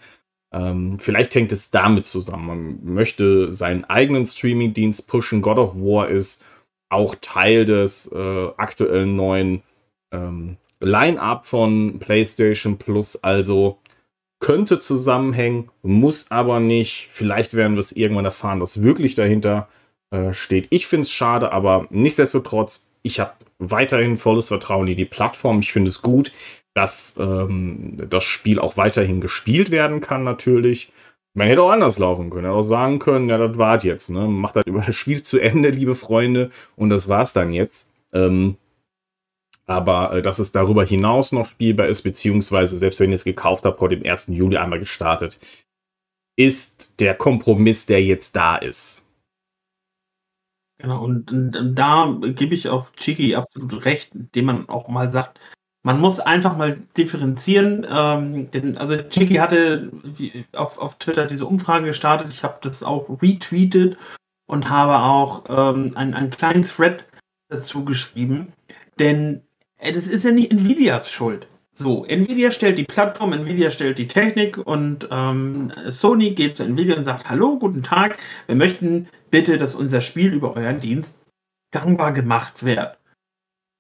Speaker 1: Ähm, vielleicht hängt es damit zusammen. Man möchte seinen eigenen Streaming-Dienst pushen. God of War ist auch Teil des äh, aktuellen neuen ähm, Line-up von PlayStation Plus. Also könnte zusammenhängen, muss aber nicht. Vielleicht werden wir es irgendwann erfahren, was wirklich dahinter äh, steht. Ich finde es schade, aber nichtsdestotrotz, ich habe weiterhin volles Vertrauen in die Plattform. Ich finde es gut, dass ähm, das Spiel auch weiterhin gespielt werden kann, natürlich. Man hätte auch anders laufen können. Hätte auch sagen können, ja, das war's jetzt. Ne? Macht halt über das Spiel zu Ende, liebe Freunde. Und das war's dann jetzt. Ähm, aber äh, dass es darüber hinaus noch spielbar ist, beziehungsweise selbst wenn ihr es gekauft habt, vor dem 1. Juli einmal gestartet, ist der Kompromiss, der jetzt da ist.
Speaker 2: Genau, und, und, und da gebe ich auch Chiki absolut recht, indem man auch mal sagt, man muss einfach mal differenzieren. Ähm, denn, also Chiki hatte auf, auf Twitter diese Umfrage gestartet. Ich habe das auch retweetet und habe auch ähm, einen, einen kleinen Thread dazu geschrieben. Denn äh, das ist ja nicht Nvidias Schuld. So, Nvidia stellt die Plattform, Nvidia stellt die Technik und ähm, Sony geht zu Nvidia und sagt, hallo, guten Tag, wir möchten bitte, dass unser Spiel über euren Dienst gangbar gemacht wird.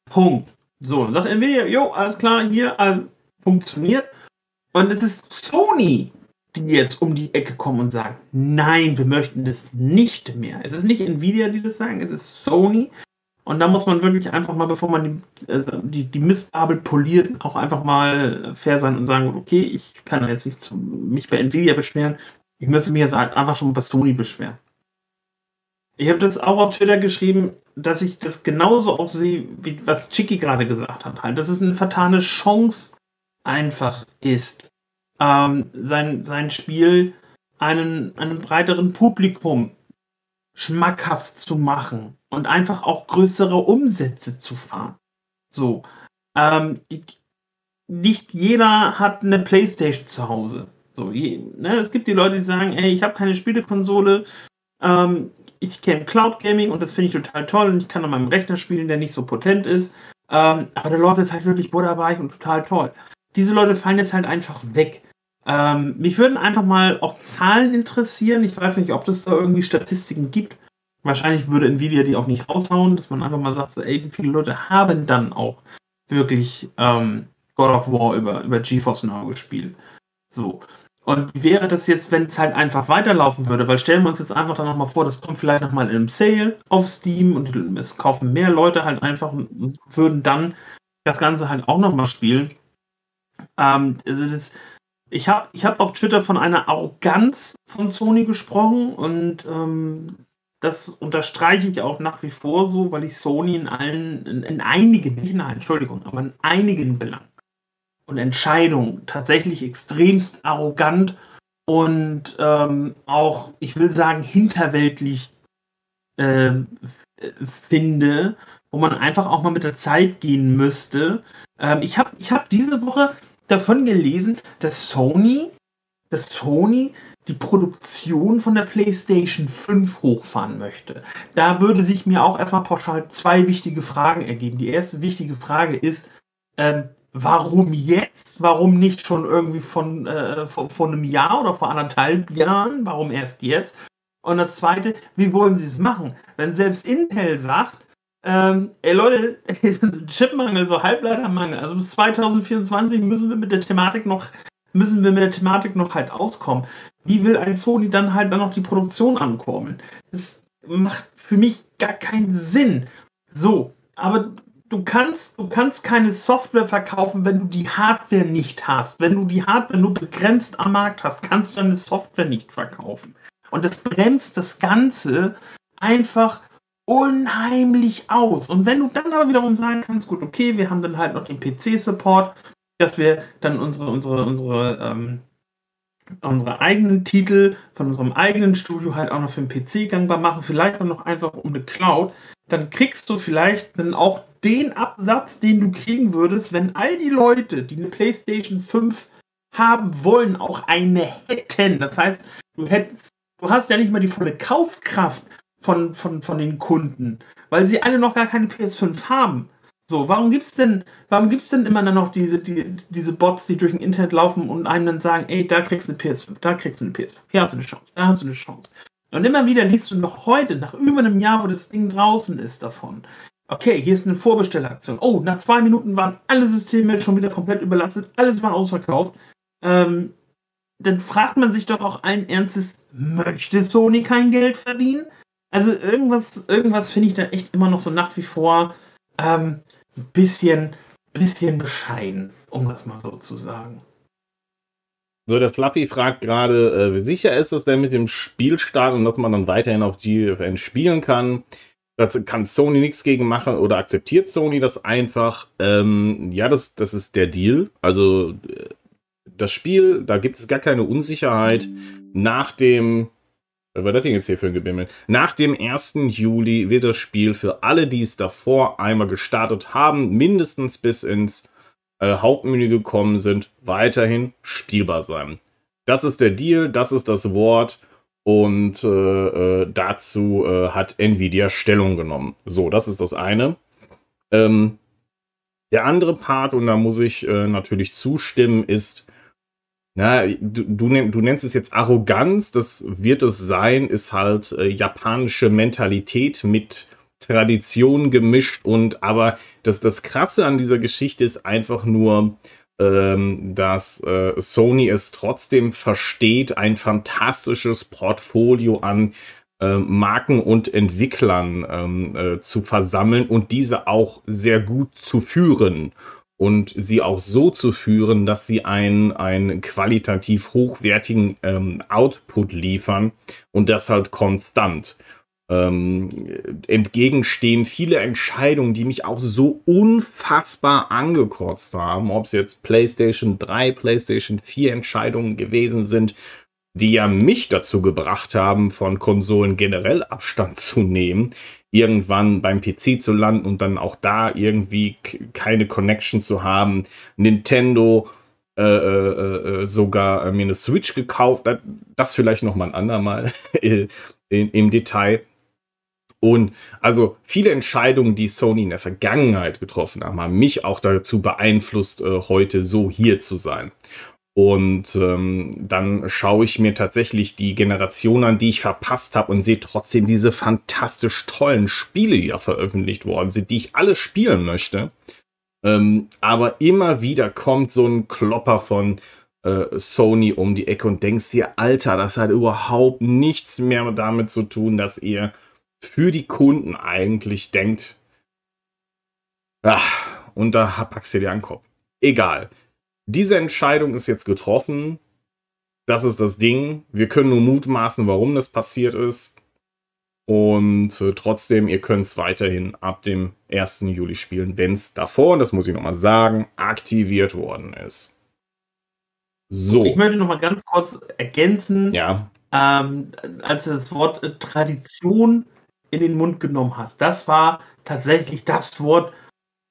Speaker 2: Punkt. So, dann sagt Nvidia, jo, alles klar, hier, alles funktioniert. Und es ist Sony, die jetzt um die Ecke kommen und sagen, nein, wir möchten das nicht mehr. Es ist nicht Nvidia, die das sagen, es ist Sony, und da muss man wirklich einfach mal, bevor man die, äh, die, die Mistgabel poliert, auch einfach mal fair sein und sagen, okay, ich kann jetzt nicht zu, mich bei Nvidia beschweren. Ich müsste mich jetzt einfach schon bei Sony beschweren. Ich habe das auch auf Twitter geschrieben, dass ich das genauso auch sehe, wie was Chicky gerade gesagt hat. Halt, dass es eine vertane Chance einfach ist, ähm, sein, sein Spiel einen, einem breiteren Publikum schmackhaft zu machen und einfach auch größere Umsätze zu fahren. So. Ähm, nicht jeder hat eine Playstation zu Hause. So, je, ne, es gibt die Leute, die sagen, ey, ich habe keine Spielekonsole, ähm, ich kenne Cloud Gaming und das finde ich total toll und ich kann an meinem Rechner spielen, der nicht so potent ist. Ähm, aber der läuft jetzt halt wirklich butterweich und total toll. Diese Leute fallen jetzt halt einfach weg. Ähm, mich würden einfach mal auch Zahlen interessieren. Ich weiß nicht, ob es da irgendwie Statistiken gibt. Wahrscheinlich würde Nvidia die auch nicht raushauen, dass man einfach mal sagt, so, ey, wie viele Leute haben dann auch wirklich ähm, God of War über, über GeForce Now gespielt. So. Und wie wäre das jetzt, wenn es halt einfach weiterlaufen würde? Weil stellen wir uns jetzt einfach dann nochmal vor, das kommt vielleicht nochmal in einem Sale auf Steam und es kaufen mehr Leute halt einfach und würden dann das Ganze halt auch nochmal spielen. Ähm, also das, ich habe ich hab auf Twitter von einer Arroganz von Sony gesprochen und ähm, das unterstreiche ich auch nach wie vor so, weil ich Sony in allen, in, in einigen, nicht in allen, Entschuldigung, aber in einigen Belangen und Entscheidungen tatsächlich extremst arrogant und ähm, auch, ich will sagen, hinterweltlich äh, finde, wo man einfach auch mal mit der Zeit gehen müsste. Ähm, ich habe ich hab diese Woche davon gelesen, dass Sony, dass Sony die Produktion von der PlayStation 5 hochfahren möchte. Da würde sich mir auch erstmal pauschal zwei wichtige Fragen ergeben. Die erste wichtige Frage ist, ähm, warum jetzt? Warum nicht schon irgendwie von, äh, von, von, einem Jahr oder vor anderthalb Jahren? Warum erst jetzt? Und das zweite, wie wollen sie es machen? Wenn selbst Intel sagt, ähm, ey Leute, Chipmangel, so Halbleitermangel, also bis 2024 müssen wir mit der Thematik noch müssen wir mit der Thematik noch halt auskommen. Wie will ein Sony dann halt dann noch die Produktion ankurbeln? Das macht für mich gar keinen Sinn. So, aber du kannst, du kannst keine Software verkaufen, wenn du die Hardware nicht hast. Wenn du die Hardware nur begrenzt am Markt hast, kannst du deine Software nicht verkaufen. Und das bremst das Ganze einfach unheimlich aus. Und wenn du dann aber wiederum sagen kannst, gut, okay, wir haben dann halt noch den PC-Support, dass wir dann unsere, unsere, unsere, ähm, unsere eigenen Titel von unserem eigenen Studio halt auch noch für den PC gangbar machen, vielleicht auch noch einfach um eine Cloud, dann kriegst du vielleicht dann auch den Absatz, den du kriegen würdest, wenn all die Leute, die eine PlayStation 5 haben wollen, auch eine hätten. Das heißt, du hättest, du hast ja nicht mal die volle Kaufkraft von, von, von den Kunden, weil sie alle noch gar keine PS5 haben. So, warum gibt's denn, warum gibt's denn immer noch diese, die, diese Bots, die durch den Internet laufen und einem dann sagen, ey, da kriegst du eine PS5, da kriegst du eine PS5, hier hast du eine Chance, da hast du eine Chance. Und immer wieder liest du noch heute, nach über einem Jahr, wo das Ding draußen ist davon. Okay, hier ist eine Vorbestellaktion. Oh, nach zwei Minuten waren alle Systeme schon wieder komplett überlastet, alles war ausverkauft. Ähm, dann fragt man sich doch auch allen Ernstes, möchte Sony kein Geld verdienen? Also irgendwas, irgendwas finde ich da echt immer noch so nach wie vor ähm, ein bisschen, bisschen bescheiden, um das mal so zu sagen.
Speaker 1: So, der Fluffy fragt gerade, äh, wie sicher ist es denn mit dem Spielstart und dass man dann weiterhin auf GFN spielen kann? Da kann Sony nichts gegen machen oder akzeptiert Sony das einfach? Ähm, ja, das, das ist der Deal. Also äh, das Spiel, da gibt es gar keine Unsicherheit. Nach dem Was war das denn jetzt hier für ein Gebimmel? Nach dem 1. Juli wird das Spiel für alle, die es davor einmal gestartet haben, mindestens bis ins äh, Hauptmenü gekommen sind, weiterhin spielbar sein. Das ist der Deal, das ist das Wort und äh, äh, dazu äh, hat Nvidia Stellung genommen. So, das ist das eine. Ähm, der andere Part, und da muss ich äh, natürlich zustimmen, ist, na, du, du, nennst es jetzt Arroganz, das wird es sein, ist halt äh, japanische Mentalität mit Tradition gemischt und aber das, das Krasse an dieser Geschichte ist einfach nur, dass äh, Sony es trotzdem versteht, ein fantastisches Portfolio an äh, Marken und Entwicklern ähm, äh, zu versammeln und diese auch sehr gut zu führen und sie auch so zu führen, dass sie einen, einen qualitativ hochwertigen ähm, Output liefern und das halt konstant ähm, entgegenstehen viele Entscheidungen, die mich auch so unfassbar angekotzt haben, ob es jetzt PlayStation 3, PlayStation 4 Entscheidungen gewesen sind, die ja mich dazu gebracht haben, von Konsolen generell Abstand zu nehmen, irgendwann beim PC zu landen und dann auch da irgendwie keine Connection zu haben. Nintendo äh, äh, äh, sogar äh, mir eine Switch gekauft, das vielleicht noch mal ein andermal im Detail. Und also viele Entscheidungen, die Sony in der Vergangenheit getroffen haben, haben mich auch dazu beeinflusst, äh, heute so hier zu sein. Und ähm, dann schaue ich mir tatsächlich die Generation an, die ich verpasst habe und sehe trotzdem diese fantastisch tollen Spiele, die da veröffentlicht worden sind, die ich alle spielen möchte. Ähm, aber immer wieder kommt so ein Klopper von äh, Sony um die Ecke und denkst dir, Alter, das hat überhaupt nichts mehr damit zu tun, dass ihr für die Kunden eigentlich denkt, ach, und da packst du dir einen Kopf. Egal. Diese Entscheidung ist jetzt getroffen. Das ist das Ding. Wir können nur mutmaßen, warum das passiert ist. Und äh, trotzdem, ihr könnt es weiterhin ab dem 1. Juli spielen, wenn es davor, und das muss ich nochmal sagen, aktiviert worden ist.
Speaker 2: So. Ich möchte nochmal ganz kurz ergänzen.
Speaker 1: Ja.
Speaker 2: Ähm, als das Wort Tradition in den Mund genommen hast. Das war tatsächlich das Wort,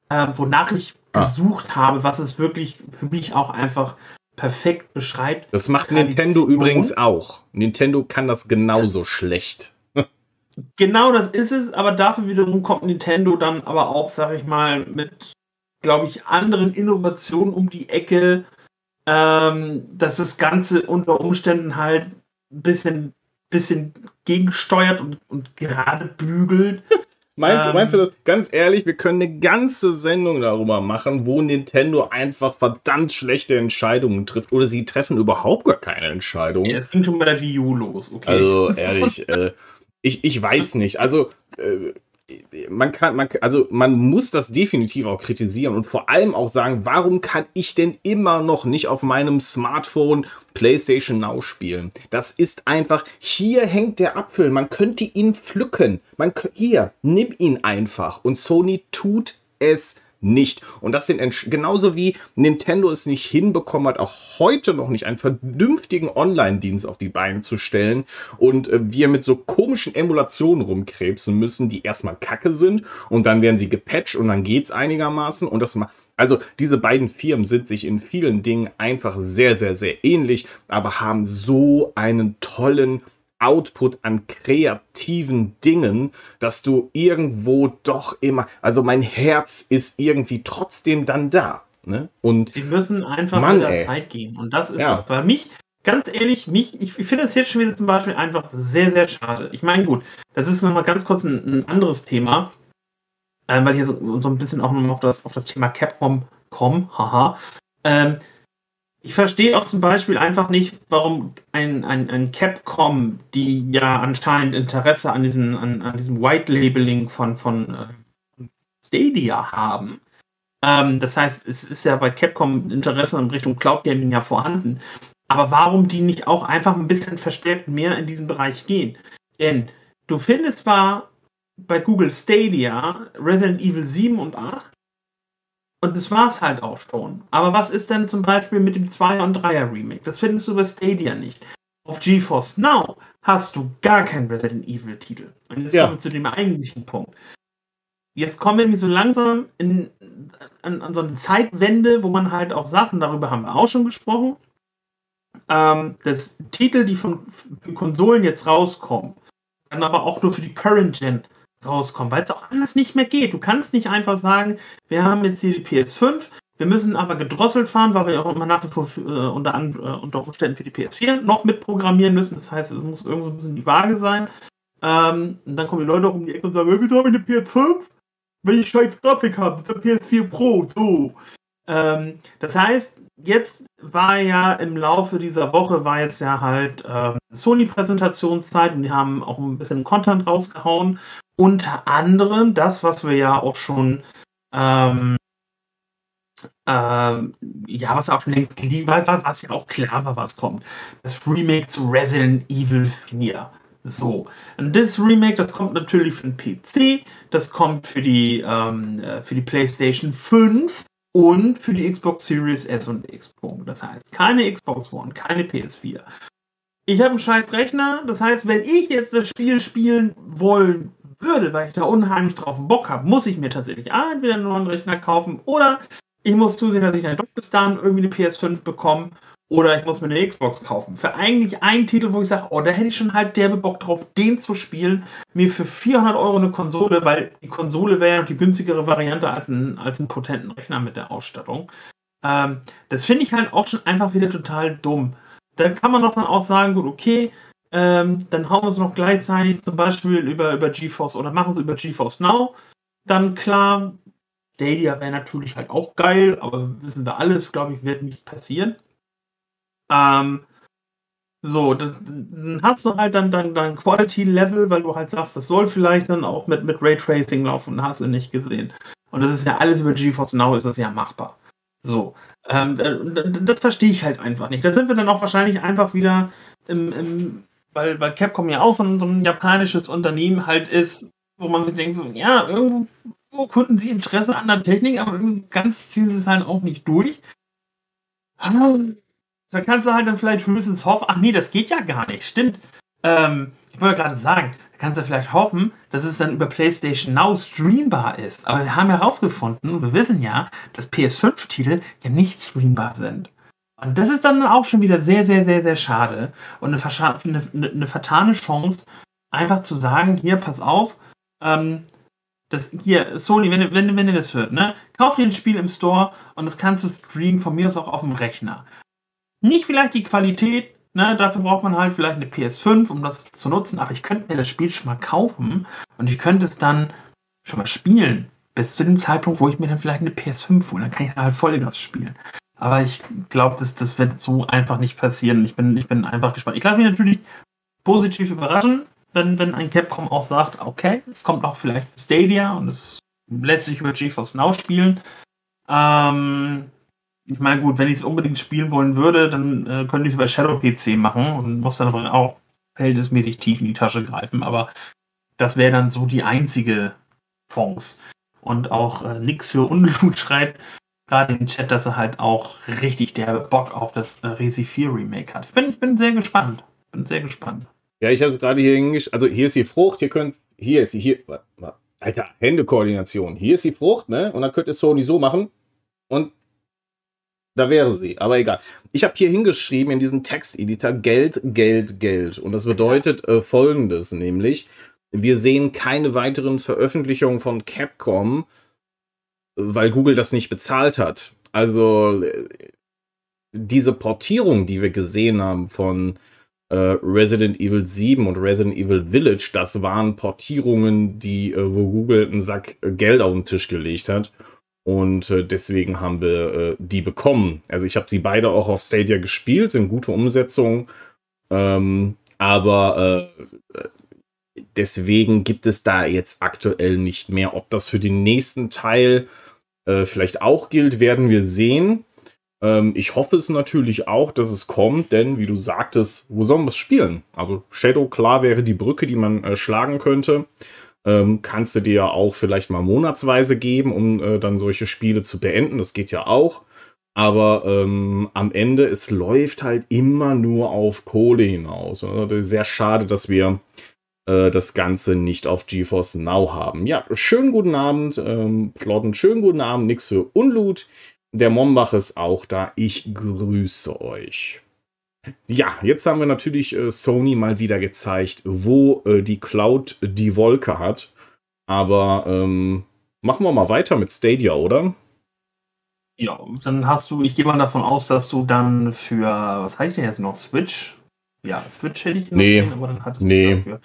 Speaker 2: äh, wonach ich ah. gesucht habe, was es wirklich für mich auch einfach perfekt beschreibt.
Speaker 1: Das macht Tradition. Nintendo übrigens auch. Nintendo kann das genauso schlecht.
Speaker 2: genau das ist es, aber dafür wiederum kommt Nintendo dann aber auch, sag ich mal, mit, glaube ich, anderen Innovationen um die Ecke, ähm, dass das Ganze unter Umständen halt ein bisschen bisschen gegensteuert und, und gerade bügelt.
Speaker 1: Meinst, ähm, meinst du das? Ganz ehrlich, wir können eine ganze Sendung darüber machen, wo Nintendo einfach verdammt schlechte Entscheidungen trifft. Oder sie treffen überhaupt gar keine Entscheidungen.
Speaker 2: Ja, es ging schon bei der Wii U los,
Speaker 1: okay. Also ehrlich, äh, ich, ich weiß nicht. Also äh, man kann, man, also man muss das definitiv auch kritisieren und vor allem auch sagen, warum kann ich denn immer noch nicht auf meinem Smartphone PlayStation Now spielen? Das ist einfach, hier hängt der Apfel, man könnte ihn pflücken. Man, hier, nimm ihn einfach. Und Sony tut es nicht. Und das sind genauso wie Nintendo es nicht hinbekommen hat, auch heute noch nicht einen vernünftigen Online-Dienst auf die Beine zu stellen und äh, wir mit so komischen Emulationen rumkrebsen müssen, die erstmal kacke sind und dann werden sie gepatcht und dann geht's einigermaßen und das mal also diese beiden Firmen sind sich in vielen Dingen einfach sehr, sehr, sehr ähnlich, aber haben so einen tollen Output an kreativen Dingen, dass du irgendwo doch immer, also mein Herz ist irgendwie trotzdem dann da. Ne? Und
Speaker 2: die müssen einfach Mann, wieder ey. Zeit geben. Und das ist ja. das. Weil mich, ganz ehrlich, mich, ich, finde das jetzt schon wieder zum Beispiel einfach sehr, sehr schade. Ich meine, gut, das ist nochmal ganz kurz ein, ein anderes Thema, äh, weil hier so, so, ein bisschen auch noch auf das, auf das Thema Capcom kommen, haha. Ähm, ich verstehe auch zum Beispiel einfach nicht, warum ein, ein, ein Capcom, die ja anscheinend Interesse an diesem, an, an diesem White Labeling von, von äh, Stadia haben. Ähm, das heißt, es ist ja bei Capcom Interesse in Richtung Cloud Gaming ja vorhanden. Aber warum die nicht auch einfach ein bisschen verstärkt mehr in diesen Bereich gehen? Denn du findest zwar bei Google Stadia Resident Evil 7 und 8, und das war's halt auch schon. Aber was ist denn zum Beispiel mit dem 2er und 3er Remake? Das findest du bei Stadia nicht. Auf GeForce Now hast du gar keinen Resident Evil-Titel. Und jetzt
Speaker 1: Ja.
Speaker 2: kommen wir zu dem eigentlichen Punkt. Jetzt kommen wir nämlich so langsam in, an, an so eine Zeitwende, wo man halt auch sagt, und darüber haben wir auch schon gesprochen, ähm, dass Titel, die von Konsolen jetzt rauskommen, dann aber auch nur für die Current Gen rauskommen, weil es auch anders nicht mehr geht. Du kannst nicht einfach sagen, wir haben jetzt hier die PS5, wir müssen aber gedrosselt fahren, weil wir auch immer nach wie vor äh, unter, äh, unter Umständen für die PS4 noch mitprogrammieren müssen. Das heißt, es muss irgendwo ein bisschen die Waage sein. Ähm, und dann kommen die Leute um die Ecke und sagen, wieso habe ich eine PS5? Wenn ich scheiß Grafik habe, das ist eine PS4 Pro, so. Ähm, das heißt, jetzt war ja im Laufe dieser Woche war jetzt ja halt ähm, Sony-Präsentationszeit und die haben auch ein bisschen Content rausgehauen. Unter anderem das, was wir ja auch schon ähm, ähm, ja, was auch schon längst geliehen war, was, ja auch klar war, was kommt. Das Remake zu Resident Evil 4. So. Und das Remake, das kommt natürlich für den PC, das kommt für die, ähm, äh, für die PlayStation 5 und für die Xbox Series S und X. Das heißt, keine Xbox One, keine PS4. Ich habe einen scheiß Rechner, das heißt, wenn ich jetzt das Spiel spielen wollen würde, weil ich da unheimlich drauf Bock habe, muss ich mir tatsächlich entweder einen neuen Rechner kaufen oder ich muss zusehen, dass ich dann doch bis dahin irgendwie eine PS5 bekomme oder ich muss mir eine Xbox kaufen. Für eigentlich einen Titel, wo ich sage, oh, da hätte ich schon halt derbe Bock drauf, den zu spielen, mir für 400 Euro eine Konsole, weil die Konsole wäre ja die günstigere Variante als ein, als einen potenten Rechner mit der Ausstattung. Ähm, das finde ich halt auch schon einfach wieder total dumm. Dann kann man doch dann auch sagen, gut, okay, ähm, dann hauen wir es noch gleichzeitig zum Beispiel über, über GeForce oder machen es über GeForce Now. Dann klar, Stadia wäre natürlich halt auch geil, aber wissen wir alles, glaube ich, wird nicht passieren. Ähm, so, das, dann hast du halt dann dein, dein Quality-Level, weil du halt sagst, das soll vielleicht dann auch mit, mit Raytracing laufen, hast du nicht gesehen. Und das ist ja alles über GeForce Now, ist das ja machbar. So, ähm, das verstehe ich halt einfach nicht. Da sind wir dann auch wahrscheinlich einfach wieder im, im weil, weil Capcom ja auch so ein, so ein japanisches Unternehmen halt ist, wo man sich denkt, so, ja, irgendwo könnten sie Interesse an der Technik, aber ganz ziehen sie es halt auch nicht durch. Da kannst du halt dann vielleicht höchstens hoffen, ach nee, das geht ja gar nicht, stimmt. Ähm, ich wollte gerade sagen, da kannst du vielleicht hoffen, dass es dann über PlayStation Now streambar ist. Aber wir haben herausgefunden, wir wissen ja, dass PS5-Titel ja nicht streambar sind. Und das ist dann auch schon wieder sehr, sehr, sehr, sehr schade. Und eine, eine, eine vertane Chance, einfach zu sagen, hier, pass auf, ähm, das, hier, Sony, wenn, wenn, wenn ihr das hört, ne, kauf dir ein Spiel im Store und das kannst du streamen, von mir aus auch auf dem Rechner. Nicht vielleicht die Qualität, ne, dafür braucht man halt vielleicht eine PS5, um das zu nutzen, aber ich könnte mir das Spiel schon mal kaufen und ich könnte es dann schon mal spielen, bis zu dem Zeitpunkt, wo ich mir dann vielleicht eine PS5 hole, dann kann ich halt Vollgas spielen. Aber ich glaube, das, das wird so einfach nicht passieren. Ich bin, ich bin einfach gespannt. Ich lasse mich natürlich positiv überraschen, wenn, wenn ein Capcom auch sagt, okay, es kommt auch vielleicht Stadia und es lässt sich über GeForce Now spielen. Ähm, ich meine, gut, wenn ich es unbedingt spielen wollen würde, dann äh, könnte ich es über Shadow PC machen und muss dann aber auch verhältnismäßig tief in die Tasche greifen. Aber das wäre dann so die einzige Chance. Und auch äh, nix für Unblut schreibt, gerade im Chat, dass er halt auch richtig der Bock auf das äh, Resi 4 Remake hat. Ich bin, ich bin sehr gespannt. Bin sehr gespannt.
Speaker 1: Ja, ich habe es gerade hier hingeschrieben. Also hier ist die Frucht, hier könnt, hier ist sie, hier, Alter, Händekoordination. Hier ist die Frucht, ne? Und dann könnt ihr Sony so machen und da wäre sie. Aber egal. Ich habe hier hingeschrieben in diesem Texteditor Geld, Geld, Geld. Und das bedeutet äh, folgendes, nämlich wir sehen keine weiteren Veröffentlichungen von Capcom, weil Google das nicht bezahlt hat. Also diese Portierung, die wir gesehen haben von äh, Resident Evil 7 und Resident Evil Village, das waren Portierungen, die, äh, wo Google einen Sack Geld auf den Tisch gelegt hat. Und äh, deswegen haben wir äh, die bekommen. Also ich habe sie beide auch auf Stadia gespielt, sind gute Umsetzungen. Ähm, aber äh, deswegen gibt es da jetzt aktuell nicht mehr. Ob das für den nächsten Teil äh, vielleicht auch gilt, werden wir sehen. Ähm, ich hoffe es natürlich auch, dass es kommt, denn wie du sagtest, wo sollen wir es spielen? Also Shadow klar wäre die Brücke, die man äh, schlagen könnte. Ähm, kannst du dir ja auch vielleicht mal monatsweise geben, um äh, dann solche Spiele zu beenden. Das geht ja auch. Aber ähm, am Ende, es läuft halt immer nur auf Kohle hinaus. Also sehr schade, dass wir äh, das Ganze nicht auf GeForce Now haben. Ja, schönen guten Abend, ähm, Plotten, schönen guten Abend, nix für Unlut. Der Mombach ist auch da. Ich grüße euch. Ja, jetzt haben wir natürlich äh, Sony mal wieder gezeigt, wo äh, die Cloud die Wolke hat. Aber ähm, machen wir mal weiter mit Stadia, oder?
Speaker 2: Ja, dann hast du, ich gehe mal davon aus, dass du dann für, was heißt denn jetzt noch, Switch? Ja, Switch hätte ich noch
Speaker 1: nee,
Speaker 2: gesehen, aber dann hattest
Speaker 1: nee.
Speaker 2: du dafür.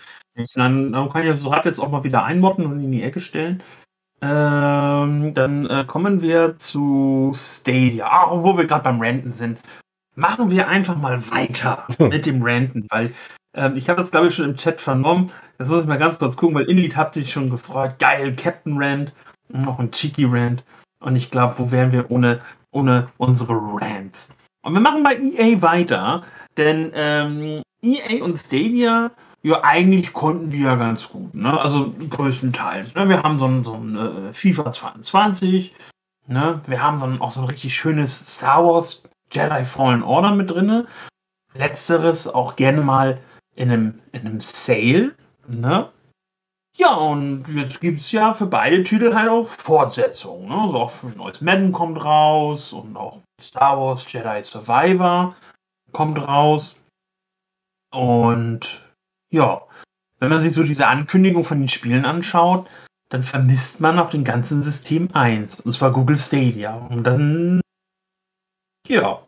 Speaker 2: Dann, dann kann ich das so halb jetzt auch mal wieder einmotten und in die Ecke stellen. Ähm, dann äh, kommen wir zu Stadia. Ah, wo wir gerade beim Ranten sind. Machen wir einfach mal weiter mit dem Ranten, weil ähm, ich habe das, glaube ich, schon im Chat vernommen. Jetzt muss ich mal ganz kurz gucken, weil Inlead hat sich schon gefreut. Geil, Captain Rant noch ein Cheeky Rant. Und ich glaube, wo wären wir ohne, ohne unsere Rants? Und wir machen bei EA weiter, denn ähm, EA und Stadia, ja, eigentlich konnten die ja ganz gut. Ne? Also größtenteils. Ne? Wir haben so ein, so ein äh, FIFA 22, ne? wir haben so ein, auch so ein richtig schönes Star Wars Jedi Fallen Order mit drin. Letzteres auch gerne mal in einem, in einem Sale. Ne? Ja, und jetzt gibt es ja für beide Titel halt auch Fortsetzungen. Ne? Also auch für neues Madden kommt raus und auch Star Wars Jedi Survivor kommt raus. Und ja, wenn man sich so diese Ankündigung von den Spielen anschaut, dann vermisst man auf dem ganzen System eins, und zwar Google Stadia. Und dann, ja,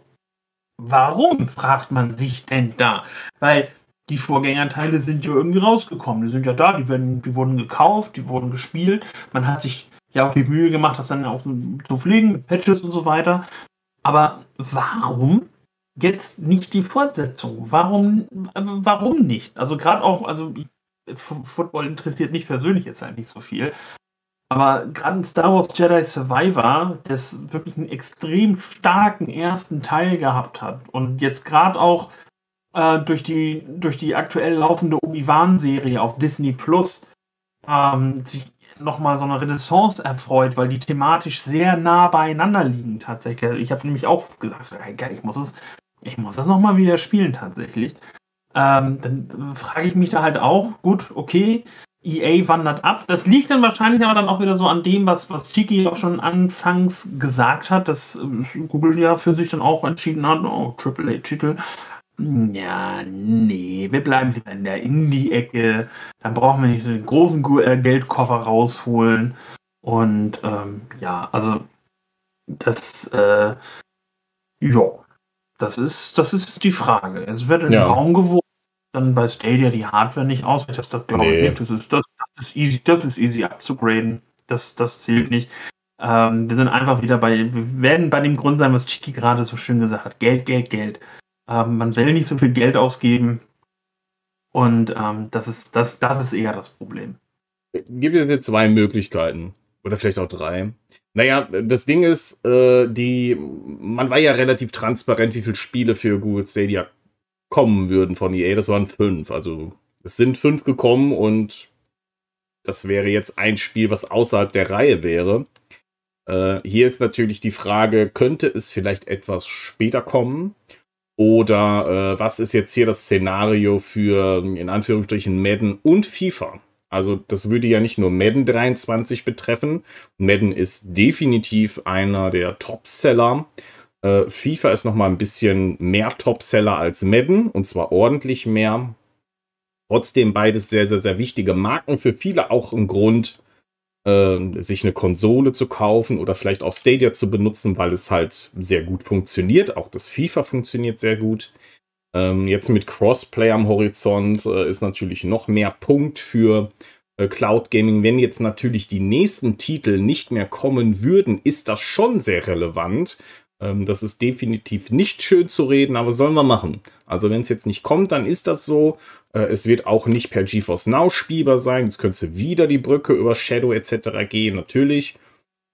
Speaker 2: warum, fragt man sich denn da? Weil die Vorgängerteile sind ja irgendwie rausgekommen. Die sind ja da, die, werden, die wurden gekauft, die wurden gespielt. Man hat sich ja auch die Mühe gemacht, das dann auch zu pflegen mit Patches und so weiter. Aber warum jetzt nicht die Fortsetzung? Warum, warum nicht? Also gerade auch, also Football interessiert mich persönlich jetzt halt nicht so viel. Aber gerade Star Wars Jedi Survivor, das wirklich einen extrem starken ersten Teil gehabt hat und jetzt gerade auch äh, durch, die, durch die aktuell laufende Obi-Wan-Serie auf Disney Plus ähm, sich nochmal so eine Renaissance erfreut, weil die thematisch sehr nah beieinander liegen tatsächlich. Ich habe nämlich auch gesagt, ich muss es, ich muss das nochmal wieder spielen tatsächlich. Ähm, dann frage ich mich da halt auch, gut, okay, EA wandert ab. Das liegt dann wahrscheinlich aber dann auch wieder so an dem, was, was Chiki auch schon anfangs gesagt hat, dass äh, Google ja für sich dann auch entschieden hat, oh, AAA-Titel ja, nee, wir bleiben lieber in der Indie-Ecke. Dann brauchen wir nicht den großen äh, Geldkoffer rausholen. Und ähm, ja, also das, äh, ja, das ist, das ist die Frage. Es wird in ja. den Raum geworfen, dann bei Stadia die Hardware nicht ausreicht. Das, das glaube nee. ich nicht. Das ist, das, das, ist easy, das ist easy abzugraden. Das, das zählt nicht. Ähm, wir sind einfach wieder bei, wir werden bei dem Grund sein, was Chiki gerade so schön gesagt hat. Geld, Geld, Geld. Ähm, man will nicht so viel Geld ausgeben. Und ähm, das, ist, das, das ist eher das Problem.
Speaker 1: Gibt es jetzt zwei Möglichkeiten. Oder vielleicht auch drei. Naja, das Ding ist, äh, die, man war ja relativ transparent, wie viele Spiele für Google Stadia kommen würden von EA. Das waren fünf. Also es sind fünf gekommen und das wäre jetzt ein Spiel, was außerhalb der Reihe wäre. Äh, hier ist natürlich die Frage, könnte es vielleicht etwas später kommen? Oder äh, was ist jetzt hier das Szenario für, in Anführungsstrichen, Madden und FIFA? Also das würde ja nicht nur Madden 23 betreffen. Madden ist definitiv einer der Topseller. Äh, FIFA ist nochmal ein bisschen mehr Topseller als Madden und zwar ordentlich mehr. Trotzdem beides sehr, sehr, sehr wichtige Marken. Für viele auch ein Grund, äh, sich eine Konsole zu kaufen oder vielleicht auch Stadia zu benutzen, weil es halt sehr gut funktioniert. Auch das FIFA funktioniert sehr gut. Ähm, jetzt mit Crossplay am Horizont äh, ist natürlich noch mehr Punkt für äh, Cloud Gaming. Wenn jetzt natürlich die nächsten Titel nicht mehr kommen würden, ist das schon sehr relevant. Ähm, das ist definitiv nicht schön zu reden, aber sollen wir machen. Also wenn es jetzt nicht kommt, dann ist das so. Äh, es wird auch nicht per GeForce Now spielbar sein. Jetzt könntest du wieder die Brücke über Shadow etc. gehen, natürlich.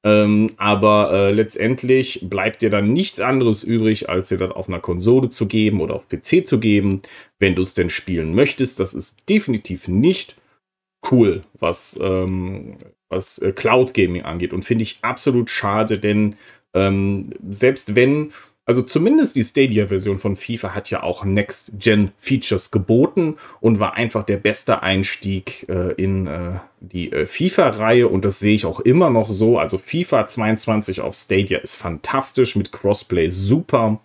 Speaker 1: Ähm, aber äh, letztendlich bleibt dir dann nichts anderes übrig, als dir das auf einer Konsole zu geben oder auf PC zu geben, wenn du es denn spielen möchtest. Das ist definitiv nicht cool, was, ähm, was äh, Cloud Gaming angeht. Und finde ich absolut schade, denn Ähm, selbst wenn also zumindest die Stadia-Version von FIFA hat ja auch Next-Gen-Features geboten und war einfach der beste Einstieg äh, in äh, die äh, FIFA-Reihe und das sehe ich auch immer noch so. Also FIFA 22 auf Stadia ist fantastisch, mit Crossplay super.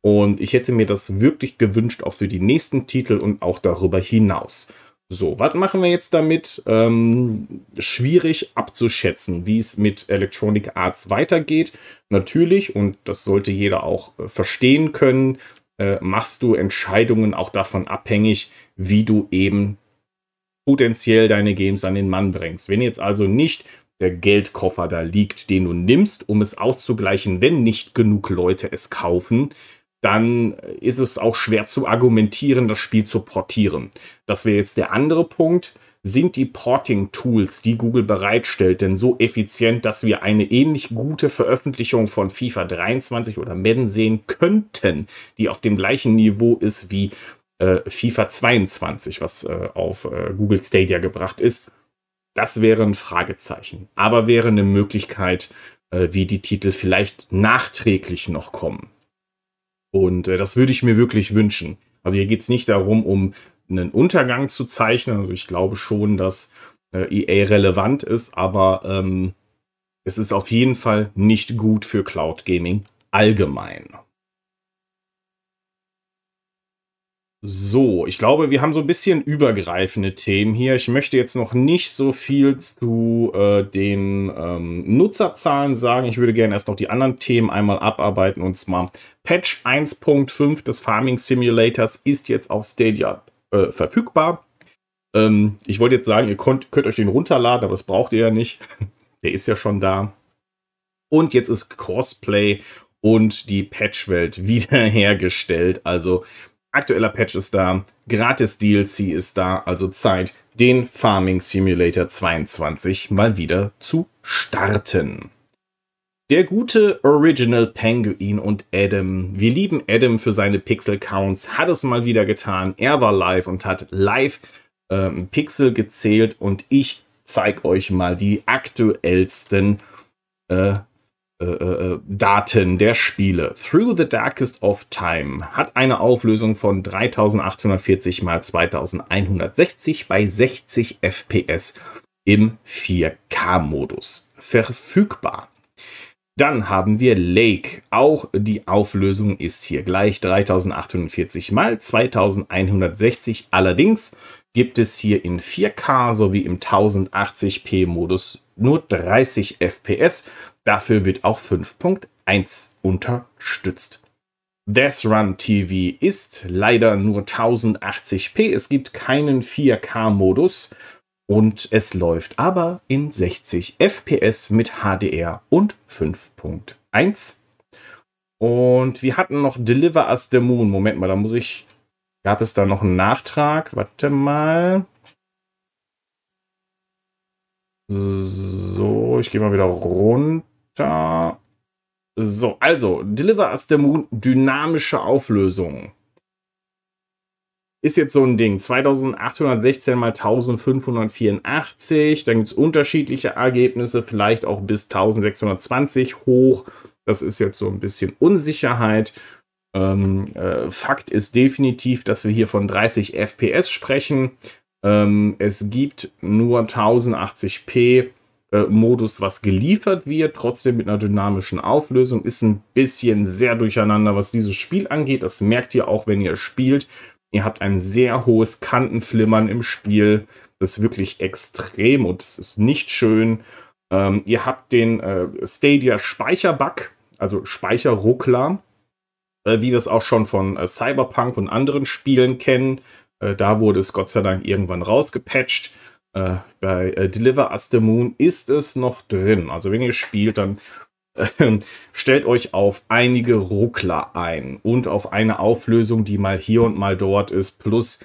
Speaker 1: Und ich hätte mir das wirklich gewünscht, auch für die nächsten Titel und auch darüber hinaus. So, was machen wir jetzt damit? Ähm, schwierig abzuschätzen, wie es mit Electronic Arts weitergeht. Natürlich, und das sollte jeder auch äh, verstehen können, äh, machst du Entscheidungen auch davon abhängig, wie du eben potenziell deine Games an den Mann bringst. Wenn jetzt also nicht der Geldkoffer da liegt, den du nimmst, um es auszugleichen, wenn nicht genug Leute es kaufen, dann ist es auch schwer zu argumentieren, das Spiel zu portieren. Das wäre jetzt der andere Punkt. Sind die Porting-Tools, die Google bereitstellt, denn so effizient, dass wir eine ähnlich gute Veröffentlichung von FIFA 23 oder Madden sehen könnten, die auf dem gleichen Niveau ist wie äh, FIFA 22, was äh, auf äh, Google Stadia gebracht ist? Das wäre ein Fragezeichen. Aber wäre eine Möglichkeit, äh, wie die Titel vielleicht nachträglich noch kommen. Und äh, das würde ich mir wirklich wünschen. Also hier geht es nicht darum, um einen Untergang zu zeichnen. Also ich glaube schon, dass äh, EA relevant ist, aber ähm, es ist auf jeden Fall nicht gut für Cloud Gaming allgemein. So, ich glaube, wir haben so ein bisschen übergreifende Themen hier. Ich möchte jetzt noch nicht so viel zu äh, den ähm, Nutzerzahlen sagen. Ich würde gerne erst noch die anderen Themen einmal abarbeiten. Und zwar Patch 1.5 des Farming Simulators ist jetzt auf Stadia äh, verfügbar. Ähm, ich wollte jetzt sagen, ihr könnt, könnt euch den runterladen, aber das braucht ihr ja nicht. Der ist ja schon da. Und jetzt ist Crossplay und die Patchwelt wiederhergestellt. Also Aktueller Patch ist da, gratis DLC ist da, also Zeit, den Farming Simulator 22 mal wieder zu starten. Der gute Original Penguin und Adam. Wir lieben Adam für seine Pixel Counts, hat es mal wieder getan. Er war live und hat live ähm, Pixel gezählt und ich zeige euch mal die aktuellsten äh, äh, äh, Daten der Spiele. Through the Darkest of Time hat eine Auflösung von 3840 x 2160 bei 60 FPS im 4K-Modus verfügbar. Dann haben wir Lake. Auch die Auflösung ist hier gleich 3840 x 2160. Allerdings gibt es hier in 4K sowie im 1080p Modus nur 30 FPS. Dafür wird auch 5.1 unterstützt. Death Run TV ist leider nur 1080p. Es gibt keinen 4K-Modus und es läuft aber in 60 FPS mit HDR und 5.1. Und wir hatten noch Deliver Us the Moon. Moment mal, da muss ich. Gab es da noch einen Nachtrag? Warte mal. So, ich gehe mal wieder runter. Da. So, also, Deliver Us the Moon, dynamische Auflösung. Ist jetzt so ein Ding. 2816 mal 1584. Dann gibt es unterschiedliche Ergebnisse, vielleicht auch bis 1620 hoch. Das ist jetzt so ein bisschen Unsicherheit. Ähm, äh, Fakt ist definitiv, dass wir hier von 30 FPS sprechen. Ähm, es gibt nur 1080p äh, Modus, was geliefert wird, trotzdem mit einer dynamischen Auflösung, ist ein bisschen sehr durcheinander, was dieses Spiel angeht. Das merkt ihr auch, wenn ihr spielt. Ihr habt ein sehr hohes Kantenflimmern im Spiel. Das ist wirklich extrem und das ist nicht schön. Ähm, ihr habt den äh, Stadia Speicherbug, also Speicherruckler, äh, wie wir es auch schon von äh, Cyberpunk und anderen Spielen kennen. Äh, da wurde es Gott sei Dank irgendwann rausgepatcht. Äh, bei äh, Deliver Us the Moon ist es noch drin. Also wenn ihr spielt, dann äh, stellt euch auf einige Ruckler ein und auf eine Auflösung, die mal hier und mal dort ist, plus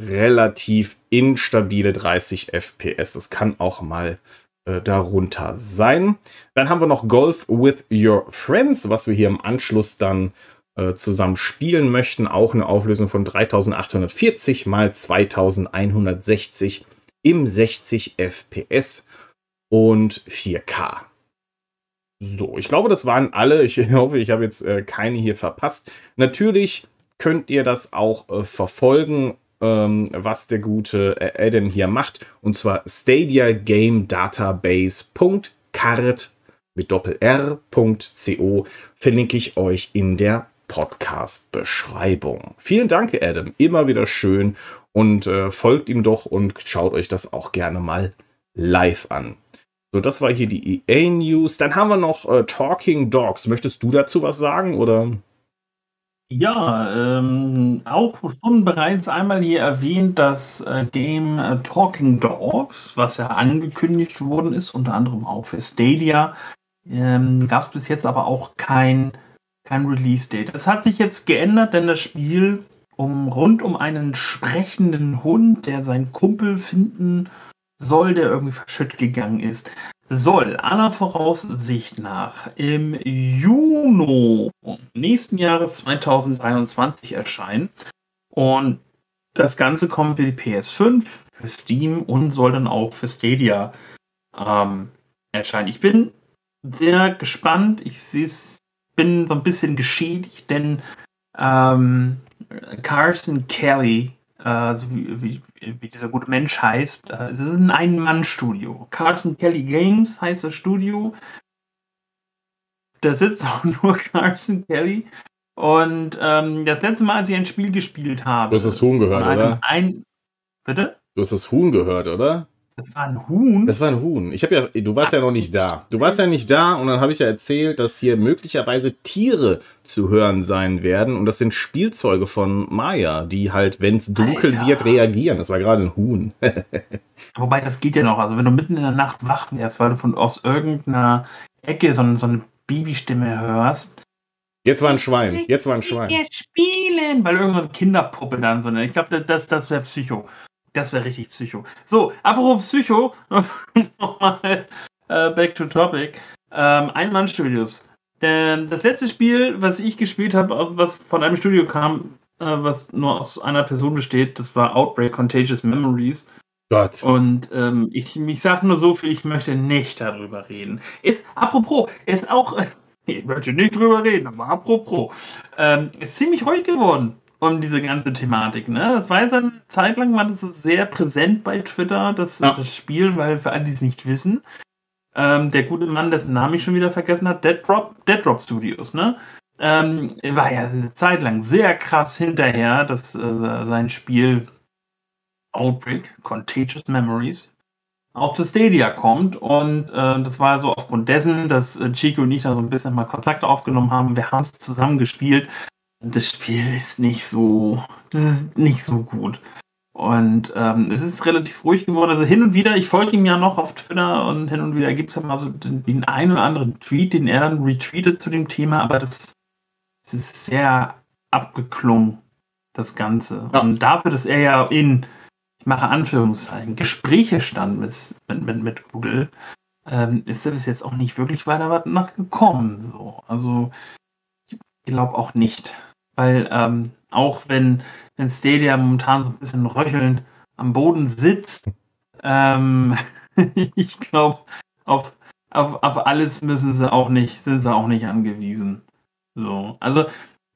Speaker 1: relativ instabile 30 FPS. Das kann auch mal äh, darunter sein. Dann haben wir noch Golf with Your Friends, was wir hier im Anschluss dann äh, zusammen spielen möchten. Auch eine Auflösung von 3840 mal 2160 FPS im 60 FPS und 4K. So, ich glaube, das waren alle. Ich hoffe, ich habe jetzt äh, keine hier verpasst. Natürlich könnt ihr das auch äh, verfolgen, ähm, was der gute äh, Adam hier macht. Und zwar Stadia Game Database.card mit Doppel-R.co verlinke ich euch in der Podcast-Beschreibung. Vielen Dank, Adam. Immer wieder schön und äh, folgt ihm doch und schaut euch das auch gerne mal live an. So, das war hier die EA News. Dann haben wir noch äh, Talking Dogs. Möchtest du dazu was sagen oder?
Speaker 2: Ja, ähm, auch schon bereits einmal hier erwähnt, das äh, Game äh, Talking Dogs, was ja angekündigt worden ist, unter anderem auch für Stadia, ähm, gab es bis jetzt aber auch kein, kein Release-Date. Es hat sich jetzt geändert, denn das Spiel um rund um einen sprechenden Hund, der seinen Kumpel finden soll, der irgendwie verschütt gegangen ist, soll aller Voraussicht nach im Juni nächsten Jahres 2023 erscheinen. Und das Ganze kommt für die PS5, für Steam und soll dann auch für Stadia ähm, erscheinen. Ich bin sehr gespannt. Ich bin so ein bisschen geschädigt, denn ähm, Carson Kelly so wie, wie, wie, dieser gute Mensch heißt. Äh, es ist ein Ein-Mann-Studio. Carson Kelly Games heißt das Studio. Da sitzt auch nur Carson Kelly. Und ähm, das letzte Mal, als ich ein Spiel gespielt habe.
Speaker 1: Du hast das Huhn gehört, oder?
Speaker 2: Ein, bitte?
Speaker 1: Du hast das Huhn gehört, oder?
Speaker 2: Das war ein Huhn.
Speaker 1: Das war ein Huhn. Ich habe ja, du warst ja noch nicht da. Du warst ja nicht da und dann habe ich ja erzählt, dass hier möglicherweise Tiere zu hören sein werden und das sind Spielzeuge von Maya, die halt, wenn es dunkel Alter. wird, reagieren. Das war gerade ein Huhn.
Speaker 2: Wobei das geht ja noch. Also wenn du mitten in der Nacht wach wärst, weil du von aus irgendeiner Ecke so, so eine Babystimme hörst.
Speaker 1: Jetzt war ein Schwein. Jetzt war ein Schwein.
Speaker 2: Wir spielen, weil irgendeine Kinderpuppe dann so. Ne? Ich glaube, das, das wäre Psycho. Das wäre richtig Psycho. So, apropos Psycho, nochmal äh, back to topic. Ähm, Ein-Mann-Studios. Das letzte Spiel, was ich gespielt habe, was von einem Studio kam, äh, was nur aus einer Person besteht, das war Outbreak Contagious Memories. Gott. Und ähm, ich, ich sage nur so viel, ich möchte nicht darüber reden. Ist, apropos, ist auch, ich möchte nicht drüber reden, aber apropos, ähm, ist ziemlich ruhig geworden um diese ganze Thematik. Ne? Das war jetzt eine Zeit lang, war das sehr präsent bei Twitter, das, ja. das Spiel, weil für alle, die es nicht wissen, ähm, der gute Mann, dessen Namen ich schon wieder vergessen habe, Dead Drop, Dead Drop Studios, ne? Ähm, war ja eine Zeit lang sehr krass hinterher, dass äh, sein Spiel Outbreak, Contagious Memories, auch zu Stadia kommt. Und äh, das war so aufgrund dessen, dass äh, Chico und ich da so ein bisschen mal Kontakt aufgenommen haben. Wir haben es zusammen gespielt das Spiel ist nicht so, ist nicht so gut. Und ähm, es ist relativ ruhig geworden. Also hin und wieder, ich folge ihm ja noch auf Twitter und hin und wieder gibt es ja mal so den, den einen oder anderen Tweet, den er dann retweetet zu dem Thema, aber das, das ist sehr abgeklungen, das Ganze. Ja. Und dafür, dass er ja in, ich mache Anführungszeichen, Gespräche stand mit, mit, mit Google, ähm, ist er bis jetzt auch nicht wirklich weiter was nachgekommen. So. Also ich glaube auch nicht. Weil ähm, auch wenn, wenn Stadia momentan so ein bisschen röchelnd am Boden sitzt, ähm, ich glaube, auf, auf, auf alles müssen sie auch nicht, sind sie auch nicht angewiesen. So, also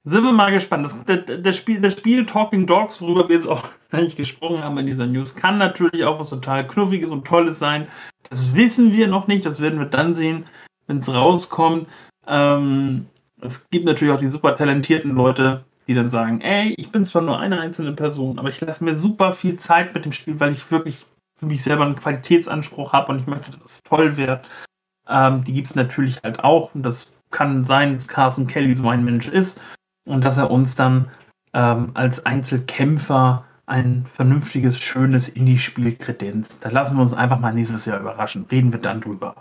Speaker 2: sind wir mal gespannt. Das, das, das, Spiel, das Spiel Talking Dogs, worüber wir jetzt auch eigentlich gesprochen haben in dieser News, kann natürlich auch was total Knuffiges und Tolles sein. Das wissen wir noch nicht, das werden wir dann sehen, wenn es rauskommt. Ähm, es gibt natürlich auch die super talentierten Leute, die dann sagen, ey, ich bin zwar nur eine einzelne Person, aber ich lasse mir super viel Zeit mit dem Spiel, weil ich wirklich für mich selber einen Qualitätsanspruch habe und ich möchte, dass es toll wird. Ähm, die gibt es natürlich halt auch. Und das kann sein, dass Carson Kelly so ein Mensch ist und dass er uns dann ähm, als Einzelkämpfer ein vernünftiges, schönes Indie-Spiel kredenzt. Da lassen wir uns einfach mal nächstes Jahr überraschen. Reden wir dann drüber.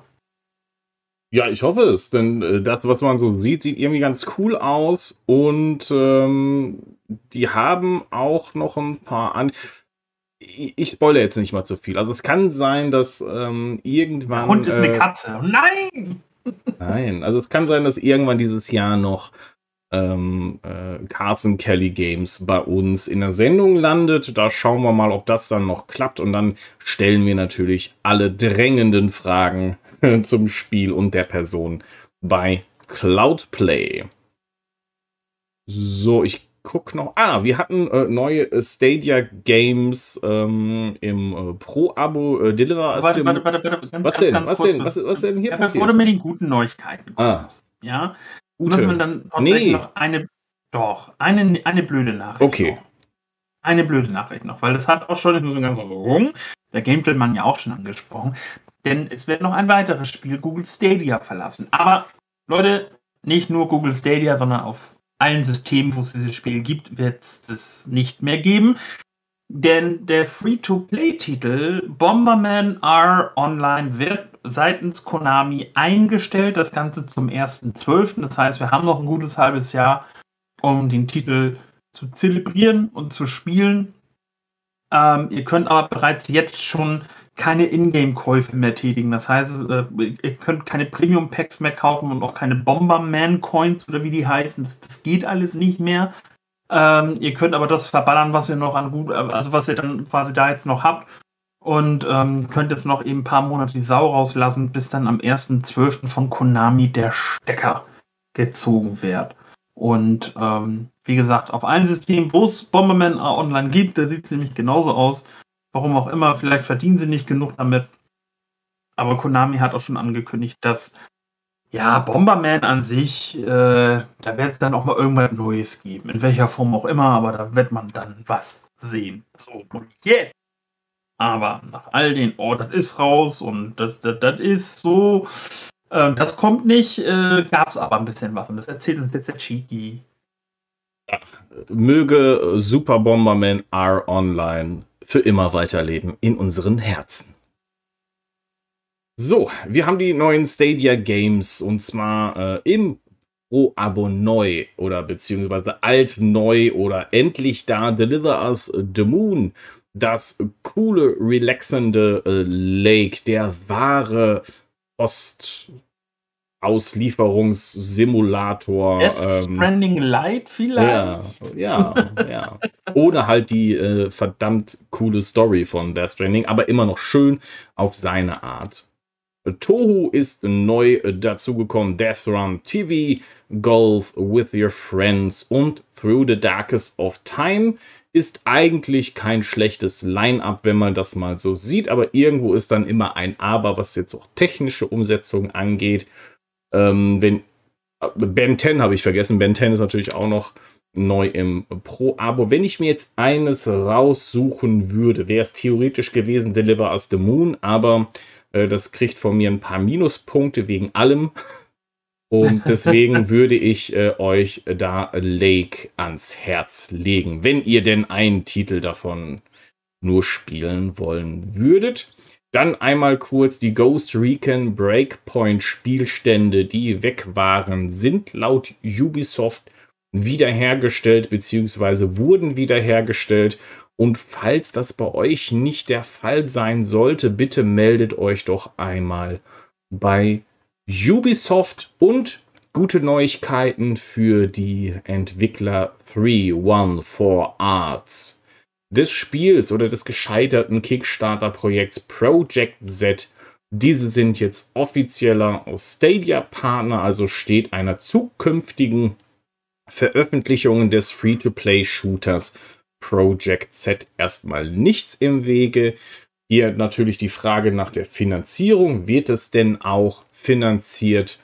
Speaker 1: Ja, ich hoffe es, denn äh, das, was man so sieht, sieht irgendwie ganz cool aus und ähm, die haben auch noch ein paar an. Ich, ich spoilere jetzt nicht mal zu viel. Also es kann sein, dass ähm, irgendwann.
Speaker 2: Hund ist äh, eine Katze. Nein!
Speaker 1: Nein, also es kann sein, dass irgendwann dieses Jahr noch ähm, äh, Carson Kelly Games bei uns in der Sendung landet. Da schauen wir mal, ob das dann noch klappt. Und dann stellen wir natürlich alle drängenden Fragen zum Spiel und der Person bei Cloudplay. So, ich guck noch. Ah, wir hatten äh, neue Stadia Games ähm, im äh, Pro-Abo äh, Deliver.
Speaker 2: Warte, warte, warte, warte, ganz,
Speaker 1: was
Speaker 2: ganz,
Speaker 1: denn?
Speaker 2: ganz
Speaker 1: was
Speaker 2: kurz
Speaker 1: denn? Was, was denn hier
Speaker 2: ja,
Speaker 1: passiert?
Speaker 2: Du mit den guten Neuigkeiten
Speaker 1: Ah.
Speaker 2: ja,
Speaker 1: Gute.
Speaker 2: muss man dann tatsächlich
Speaker 1: Nee.
Speaker 2: noch eine, doch, eine, eine blöde Nachricht.
Speaker 1: Okay.
Speaker 2: Noch. Eine blöde Nachricht noch, weil das hat auch schon in so ganz rum, der Gameplay-Mann ja auch schon angesprochen, denn es wird noch ein weiteres Spiel Google Stadia verlassen. Aber Leute, nicht nur Google Stadia, sondern auf allen Systemen, wo es dieses Spiel gibt, wird es das nicht mehr geben. Denn der Free-to-Play-Titel Bomberman R Online wird seitens Konami eingestellt. Das Ganze zum 1.12. Das heißt, wir haben noch ein gutes halbes Jahr, um den Titel zu zelebrieren und zu spielen. Ähm, ihr könnt aber bereits jetzt schon keine Ingame-Käufe mehr tätigen. Das heißt, äh, ihr könnt keine Premium-Packs mehr kaufen und auch keine Bomberman-Coins oder wie die heißen. Das, das geht alles nicht mehr. Ähm, ihr könnt aber das verballern, was ihr noch an gut, also was ihr dann quasi da jetzt noch habt. Und ähm, könnt jetzt noch eben ein paar Monate die Sau rauslassen, bis dann am 1.12. von Konami der Stecker gezogen wird. Und ähm, wie gesagt, auf allen Systemen, wo es Bomberman online gibt, da sieht es nämlich genauso aus. Warum auch immer, vielleicht verdienen sie nicht genug damit. Aber Konami hat auch schon angekündigt, dass ja, Bomberman an sich, äh, da wird es dann auch mal irgendwas Neues geben. In welcher Form auch immer, aber da wird man dann was sehen. So, und jetzt. Aber nach all den, oh, das ist raus und das, das, das ist so, äh, das kommt nicht, äh, gab es aber ein bisschen was. Und das erzählt uns jetzt der Cheeky.
Speaker 1: Möge Super Bomberman R Online für immer weiterleben in unseren Herzen. So, wir haben die neuen Stadia Games und zwar äh, im Pro-Abo neu oder beziehungsweise alt neu oder endlich da Deliver Us the Moon. Das coole, relaxende äh, Lake, der wahre Post Auslieferungssimulator.
Speaker 2: Death
Speaker 1: ähm,
Speaker 2: Stranding Light vielleicht?
Speaker 1: ja, ja, ja. Oder halt die äh, verdammt coole Story von Death Stranding, aber immer noch schön auf seine Art. Toho ist neu dazugekommen. Death Run TV, Golf with Your Friends und Through the Darkest of Time ist eigentlich kein schlechtes Line-up, wenn man das mal so sieht, aber irgendwo ist dann immer ein Aber, was jetzt auch technische Umsetzung angeht. Ähm, wenn Ben 10 habe ich vergessen. Ben 10 ist natürlich auch noch neu im Pro-Abo. Wenn ich mir jetzt eines raussuchen würde, wäre es theoretisch gewesen Deliver Us the Moon, aber äh, das kriegt von mir ein paar Minuspunkte wegen allem. Und deswegen würde ich äh, euch da Lake ans Herz legen, wenn ihr denn einen Titel davon nur spielen wollen würdet. Dann einmal kurz die Ghost Recon Breakpoint Spielstände, die weg waren, sind laut Ubisoft wiederhergestellt bzw. wurden wiederhergestellt. Und falls das bei euch nicht der Fall sein sollte, bitte meldet euch doch einmal bei Ubisoft und gute Neuigkeiten für die Entwickler 314 Arts des Spiels oder des gescheiterten Kickstarter-Projekts Project Z. Diese sind jetzt offizieller Stadia-Partner, also steht einer zukünftigen Veröffentlichung des Free-to-Play-Shooters Project Z erstmal nichts im Wege. Hier natürlich die Frage nach der Finanzierung. Wird es denn auch finanziert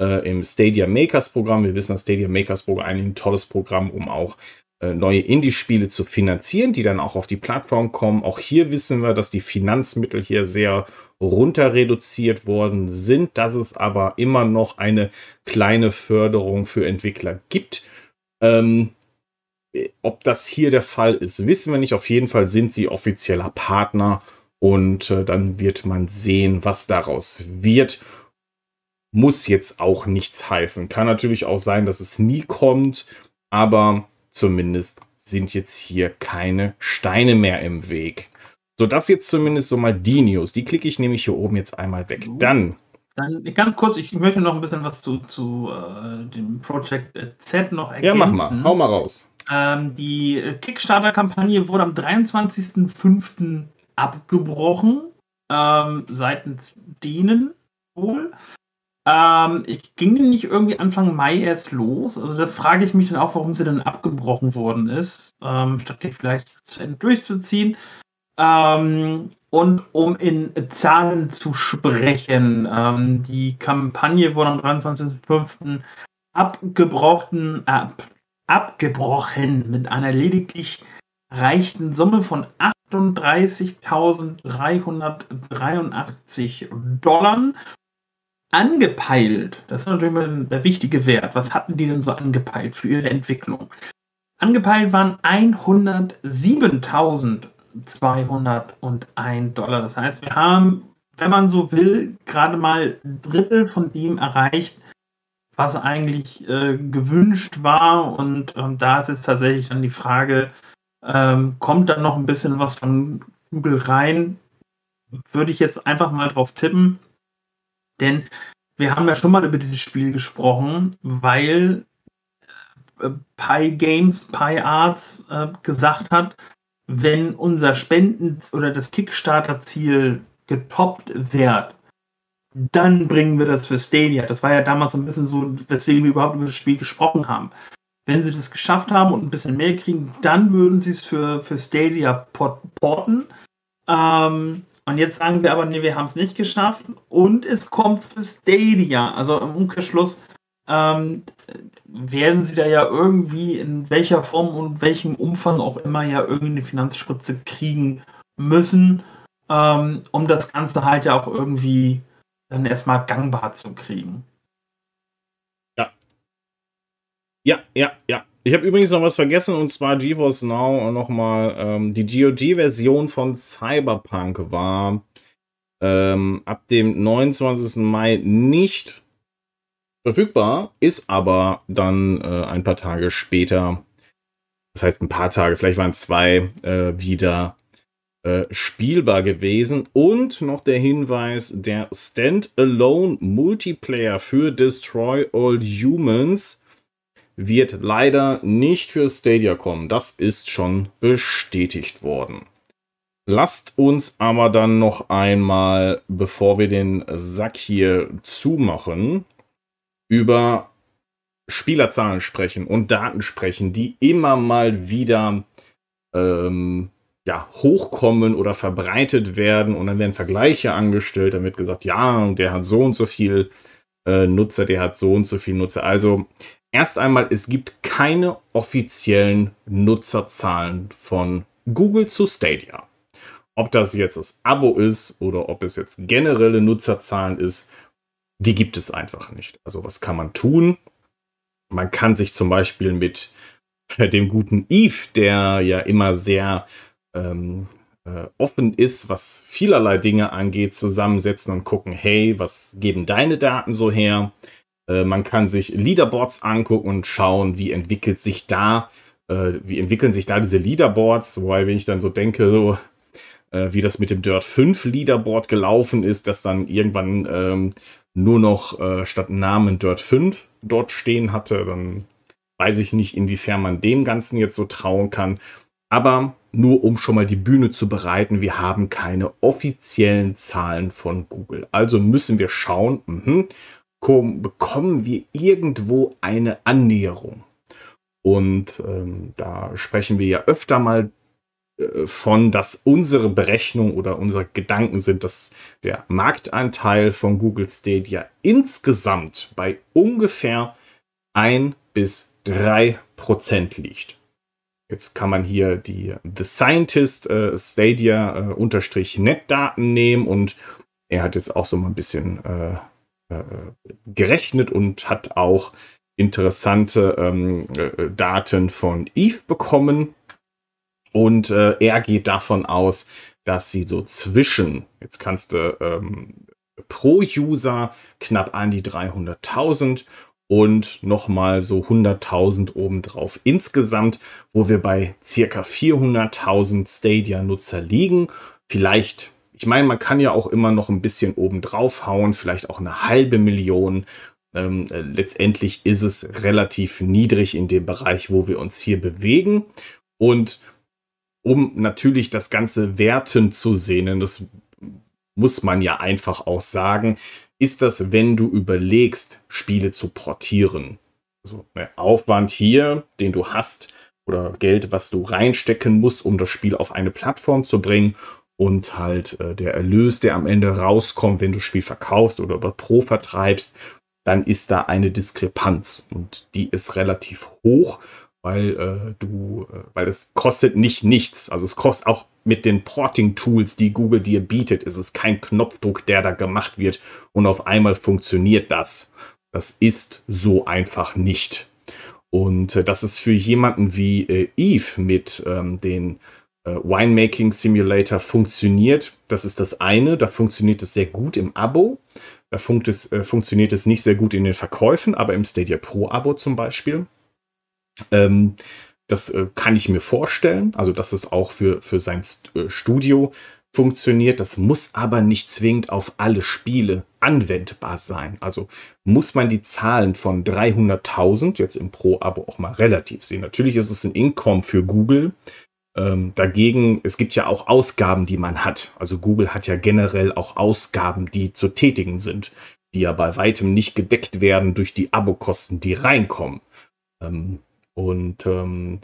Speaker 1: äh, im Stadia Makers Programm? Wir wissen, das Stadia Makers Programm ein tolles Programm, um auch neue Indie-Spiele zu finanzieren, die dann auch auf die Plattform kommen. Auch hier wissen wir, dass die Finanzmittel hier sehr runter reduziert worden sind, dass es aber immer noch eine kleine Förderung für Entwickler gibt. Ähm, ob das hier der Fall ist, wissen wir nicht. Auf jeden Fall sind sie offizieller Partner und äh, dann wird man sehen, was daraus wird. Muss jetzt auch nichts heißen. Kann natürlich auch sein, dass es nie kommt, aber zumindest sind jetzt hier keine Steine mehr im Weg. So, das jetzt zumindest so mal die News. Die klicke ich nämlich hier oben jetzt einmal weg. Dann.
Speaker 2: Dann ganz kurz, ich möchte noch ein bisschen was zu, zu äh, dem Project Z noch ergänzen.
Speaker 1: Ja, mach mal. Hau mal raus.
Speaker 2: Ähm, die Kickstarter-Kampagne wurde am 23.05. abgebrochen, ähm, seitens denen wohl. Ähm, ich ging nicht irgendwie Anfang Mai erst los. Also da frage ich mich dann auch, warum sie dann abgebrochen worden ist, ähm, statt die vielleicht durchzuziehen. Ähm, und um in Zahlen zu sprechen, ähm, die Kampagne wurde am 23.05. abgebrochen, ab, abgebrochen mit einer lediglich reichten Summe von 38.383 Dollar angepeilt. Das ist natürlich mal der wichtige Wert. Was hatten die denn so angepeilt für ihre Entwicklung? Angepeilt waren 107.201 Dollar. Das heißt, wir haben, wenn man so will, gerade mal ein Drittel von dem erreicht, was eigentlich äh, gewünscht war. Und ähm, da ist jetzt tatsächlich dann die Frage, ähm, kommt dann noch ein bisschen was von Google rein? Würde ich jetzt einfach mal drauf tippen. Denn wir haben ja schon mal über dieses Spiel gesprochen, weil äh, Pi Games, Pi Arts äh, gesagt hat, wenn unser Spenden- oder das Kickstarter-Ziel getoppt wird, dann bringen wir das für Stadia. Das war ja damals so ein bisschen so, weswegen wir überhaupt über das Spiel gesprochen haben. Wenn sie das geschafft haben und ein bisschen mehr kriegen, dann würden sie es für, für Stadia porten. Ähm, und jetzt sagen sie aber, nee, wir haben es nicht geschafft. Und es kommt für Stadia. Also im Umkehrschluss ähm, werden sie da ja irgendwie in welcher Form und welchem Umfang auch immer ja irgendwie eine Finanzspritze kriegen müssen, ähm, um das Ganze halt ja auch irgendwie dann erstmal gangbar zu kriegen.
Speaker 1: Ja. Ja, ja, ja. Ich habe übrigens noch was vergessen und zwar GeForce Now nochmal. Ähm, die GOG-Version von Cyberpunk war ähm, ab dem 29. Mai nicht verfügbar, ist aber dann äh, ein paar Tage später, das heißt ein paar Tage, vielleicht waren zwei, äh, wieder äh, spielbar gewesen. Und noch der Hinweis, der Standalone Multiplayer für Destroy All Humans wird leider nicht für Stadia kommen. Das ist schon bestätigt worden. Lasst uns aber dann noch einmal, bevor wir den Sack hier zumachen, über Spielerzahlen sprechen und Daten sprechen, die immer mal wieder ähm, ja, hochkommen oder verbreitet werden und dann werden Vergleiche angestellt, dann wird gesagt, ja, der hat so und so viel äh, Nutzer, der hat so und so viel Nutzer. Also Erst einmal, es gibt keine offiziellen Nutzerzahlen von Google zu Stadia. Ob das jetzt das Abo ist oder ob es jetzt generelle Nutzerzahlen ist, die gibt es einfach nicht. Also was kann man tun? Man kann sich zum Beispiel mit dem guten Eve, der ja immer sehr ähm, äh, offen ist, was vielerlei Dinge angeht, zusammensetzen und gucken, hey, was geben deine Daten so her? Äh, man kann sich Leaderboards angucken und schauen, wie entwickelt sich da, äh, wie entwickeln sich da diese Leaderboards. Wobei, wenn ich dann so denke, so äh, wie das mit dem Dirt 5 Leaderboard gelaufen ist, dass dann irgendwann ähm, nur noch äh, statt Namen Dirt 5 dort stehen hatte, dann weiß ich nicht, inwiefern man dem Ganzen jetzt so trauen kann. Aber nur um schon mal die Bühne zu bereiten, wir haben keine offiziellen Zahlen von Google. Also müssen wir schauen, mh, bekommen wir irgendwo eine Annäherung. Und ähm, da sprechen wir ja öfter mal äh, von, dass unsere Berechnung oder unsere Gedanken sind, dass der Marktanteil von Google Stadia insgesamt bei ungefähr 1 bis 3 Prozent liegt. Jetzt kann man hier die The Scientist äh, Stadia äh, unterstrich Netdaten nehmen und er hat jetzt auch so mal ein bisschen äh, gerechnet und hat auch interessante ähm, äh, Daten von Eve bekommen. Und äh, er geht davon aus, dass sie so zwischen, jetzt kannst du ähm, pro User knapp an die 300.000 und nochmal so 100.000 obendrauf insgesamt, wo wir bei circa 400.000 Stadia-Nutzer liegen. Vielleicht ich meine, man kann ja auch immer noch ein bisschen oben drauf hauen, vielleicht auch eine halbe Million. Ähm, äh, letztendlich ist es relativ niedrig in dem Bereich, wo wir uns hier bewegen. Und um natürlich das Ganze werten zu sehen, das muss man ja einfach auch sagen, ist das, wenn du überlegst, Spiele zu portieren. Also der Aufwand hier, den du hast, oder Geld, was du reinstecken musst, um das Spiel auf eine Plattform zu bringen und halt äh, der Erlös, der am Ende rauskommt, wenn du das Spiel verkaufst oder über Pro vertreibst, dann ist da eine Diskrepanz und die ist relativ hoch, weil äh, du, äh, weil es kostet nicht nichts. Also es kostet auch mit den Porting-Tools, die Google dir bietet, ist es kein Knopfdruck, der da gemacht wird und auf einmal funktioniert das. Das ist so einfach nicht. Und äh, das ist für jemanden wie äh, Eve mit ähm, den Winemaking Simulator funktioniert. Das ist das eine. Da funktioniert es sehr gut im Abo. Da funkt es, äh, funktioniert es nicht sehr gut in den Verkäufen, aber im Stadia Pro Abo zum Beispiel. Ähm, das äh, kann ich mir vorstellen. Also, dass es auch für, für sein St äh, Studio funktioniert. Das muss aber nicht zwingend auf alle Spiele anwendbar sein. Also muss man die Zahlen von 300.000 jetzt im Pro-Abo auch mal relativ sehen. Natürlich ist es ein Income für Google, ähm, dagegen, es gibt ja auch Ausgaben, die man hat. Also Google hat ja generell auch Ausgaben, die zu tätigen sind, die ja bei weitem nicht gedeckt werden durch die Abokosten, die reinkommen. Ähm, und ähm,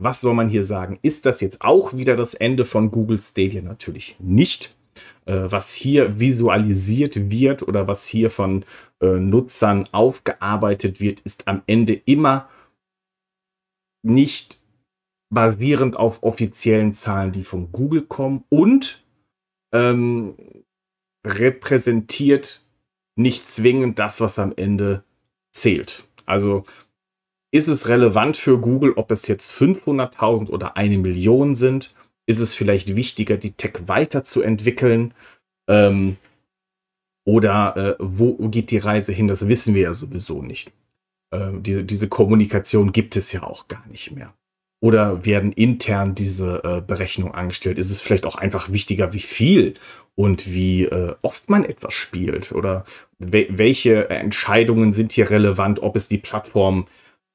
Speaker 1: was soll man hier sagen? Ist das jetzt auch wieder das Ende von Google Stadia? Natürlich nicht. Äh, was hier visualisiert wird oder was hier von äh, Nutzern aufgearbeitet wird, ist am Ende immer nicht basierend auf offiziellen Zahlen, die von Google kommen und ähm, repräsentiert nicht zwingend das, was am Ende zählt. Also ist es relevant für Google, ob es jetzt 500.000 oder eine Million sind? Ist es vielleicht wichtiger, die Tech weiterzuentwickeln? Ähm, oder äh, wo geht die Reise hin? Das wissen wir ja sowieso nicht. Äh, diese, diese Kommunikation gibt es ja auch gar nicht mehr. Oder werden intern diese äh, Berechnungen angestellt? Ist es vielleicht auch einfach wichtiger, wie viel und wie äh, oft man etwas spielt? Oder we welche Entscheidungen sind hier relevant, ob es die Plattform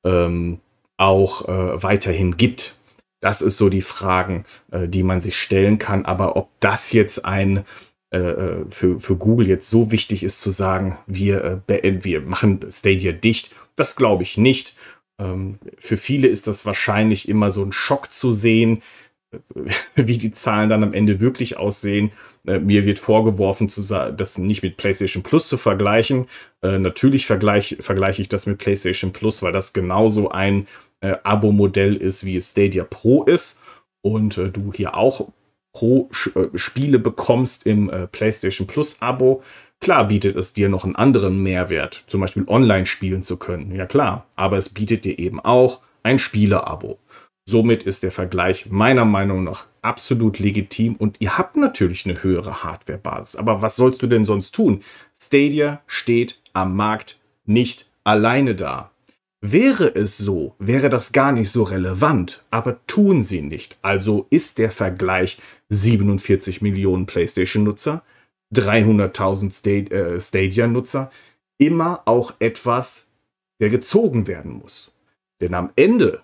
Speaker 1: ähm, auch äh, weiterhin gibt? Das ist so die Fragen, äh, die man sich stellen kann. Aber ob das jetzt ein äh, äh, für, für Google jetzt so wichtig ist zu sagen, wir, wir machen Stadia dicht, das glaube ich nicht. Ähm, für viele ist das wahrscheinlich immer so ein Schock zu sehen, wie die Zahlen dann am Ende wirklich aussehen. Äh, mir wird vorgeworfen, zu das nicht mit PlayStation Plus zu vergleichen. Äh, natürlich vergleiche vergleich ich das mit PlayStation Plus, weil das genauso ein äh, Abo-Modell ist, wie es Stadia Pro ist. Und äh, du hier auch Pro-Spiele äh, bekommst im äh, PlayStation Plus-Abo. Klar bietet es dir noch einen anderen Mehrwert, zum Beispiel online spielen zu können. Ja klar, aber es bietet dir eben auch ein Spiele-Abo. Somit ist der Vergleich meiner Meinung nach absolut legitim und ihr habt natürlich eine höhere Hardware-Basis. Aber was sollst du denn sonst tun? Stadia steht am Markt nicht alleine da. Wäre es so, wäre das gar nicht so relevant, aber tun sie nicht. Also ist der Vergleich 47 Millionen PlayStation-Nutzer, 300.000 äh, Stadia-Nutzer immer auch etwas, der gezogen werden muss. Denn am Ende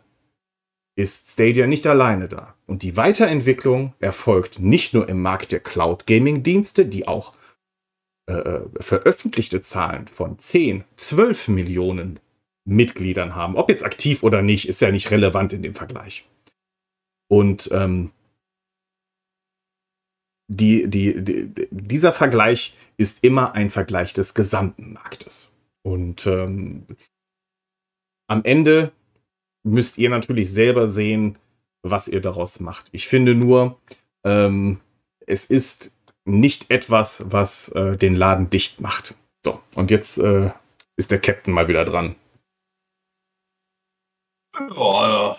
Speaker 1: ist Stadia nicht alleine da. Und die Weiterentwicklung erfolgt nicht nur im Markt der Cloud-Gaming-Dienste, die auch äh, äh veröffentlichte Zahlen von 10, 12 Millionen Mitgliedern haben. Ob jetzt aktiv oder nicht, ist ja nicht relevant in dem Vergleich. Und ähm, die, die, die, dieser Vergleich ist immer ein Vergleich des gesamten Marktes. Und ähm, am Ende müsst ihr natürlich selber sehen, was ihr daraus macht. Ich finde nur, ähm, es ist nicht etwas, was äh, den Laden dicht macht. So, und jetzt äh, ist der Captain mal wieder dran.
Speaker 2: Oh,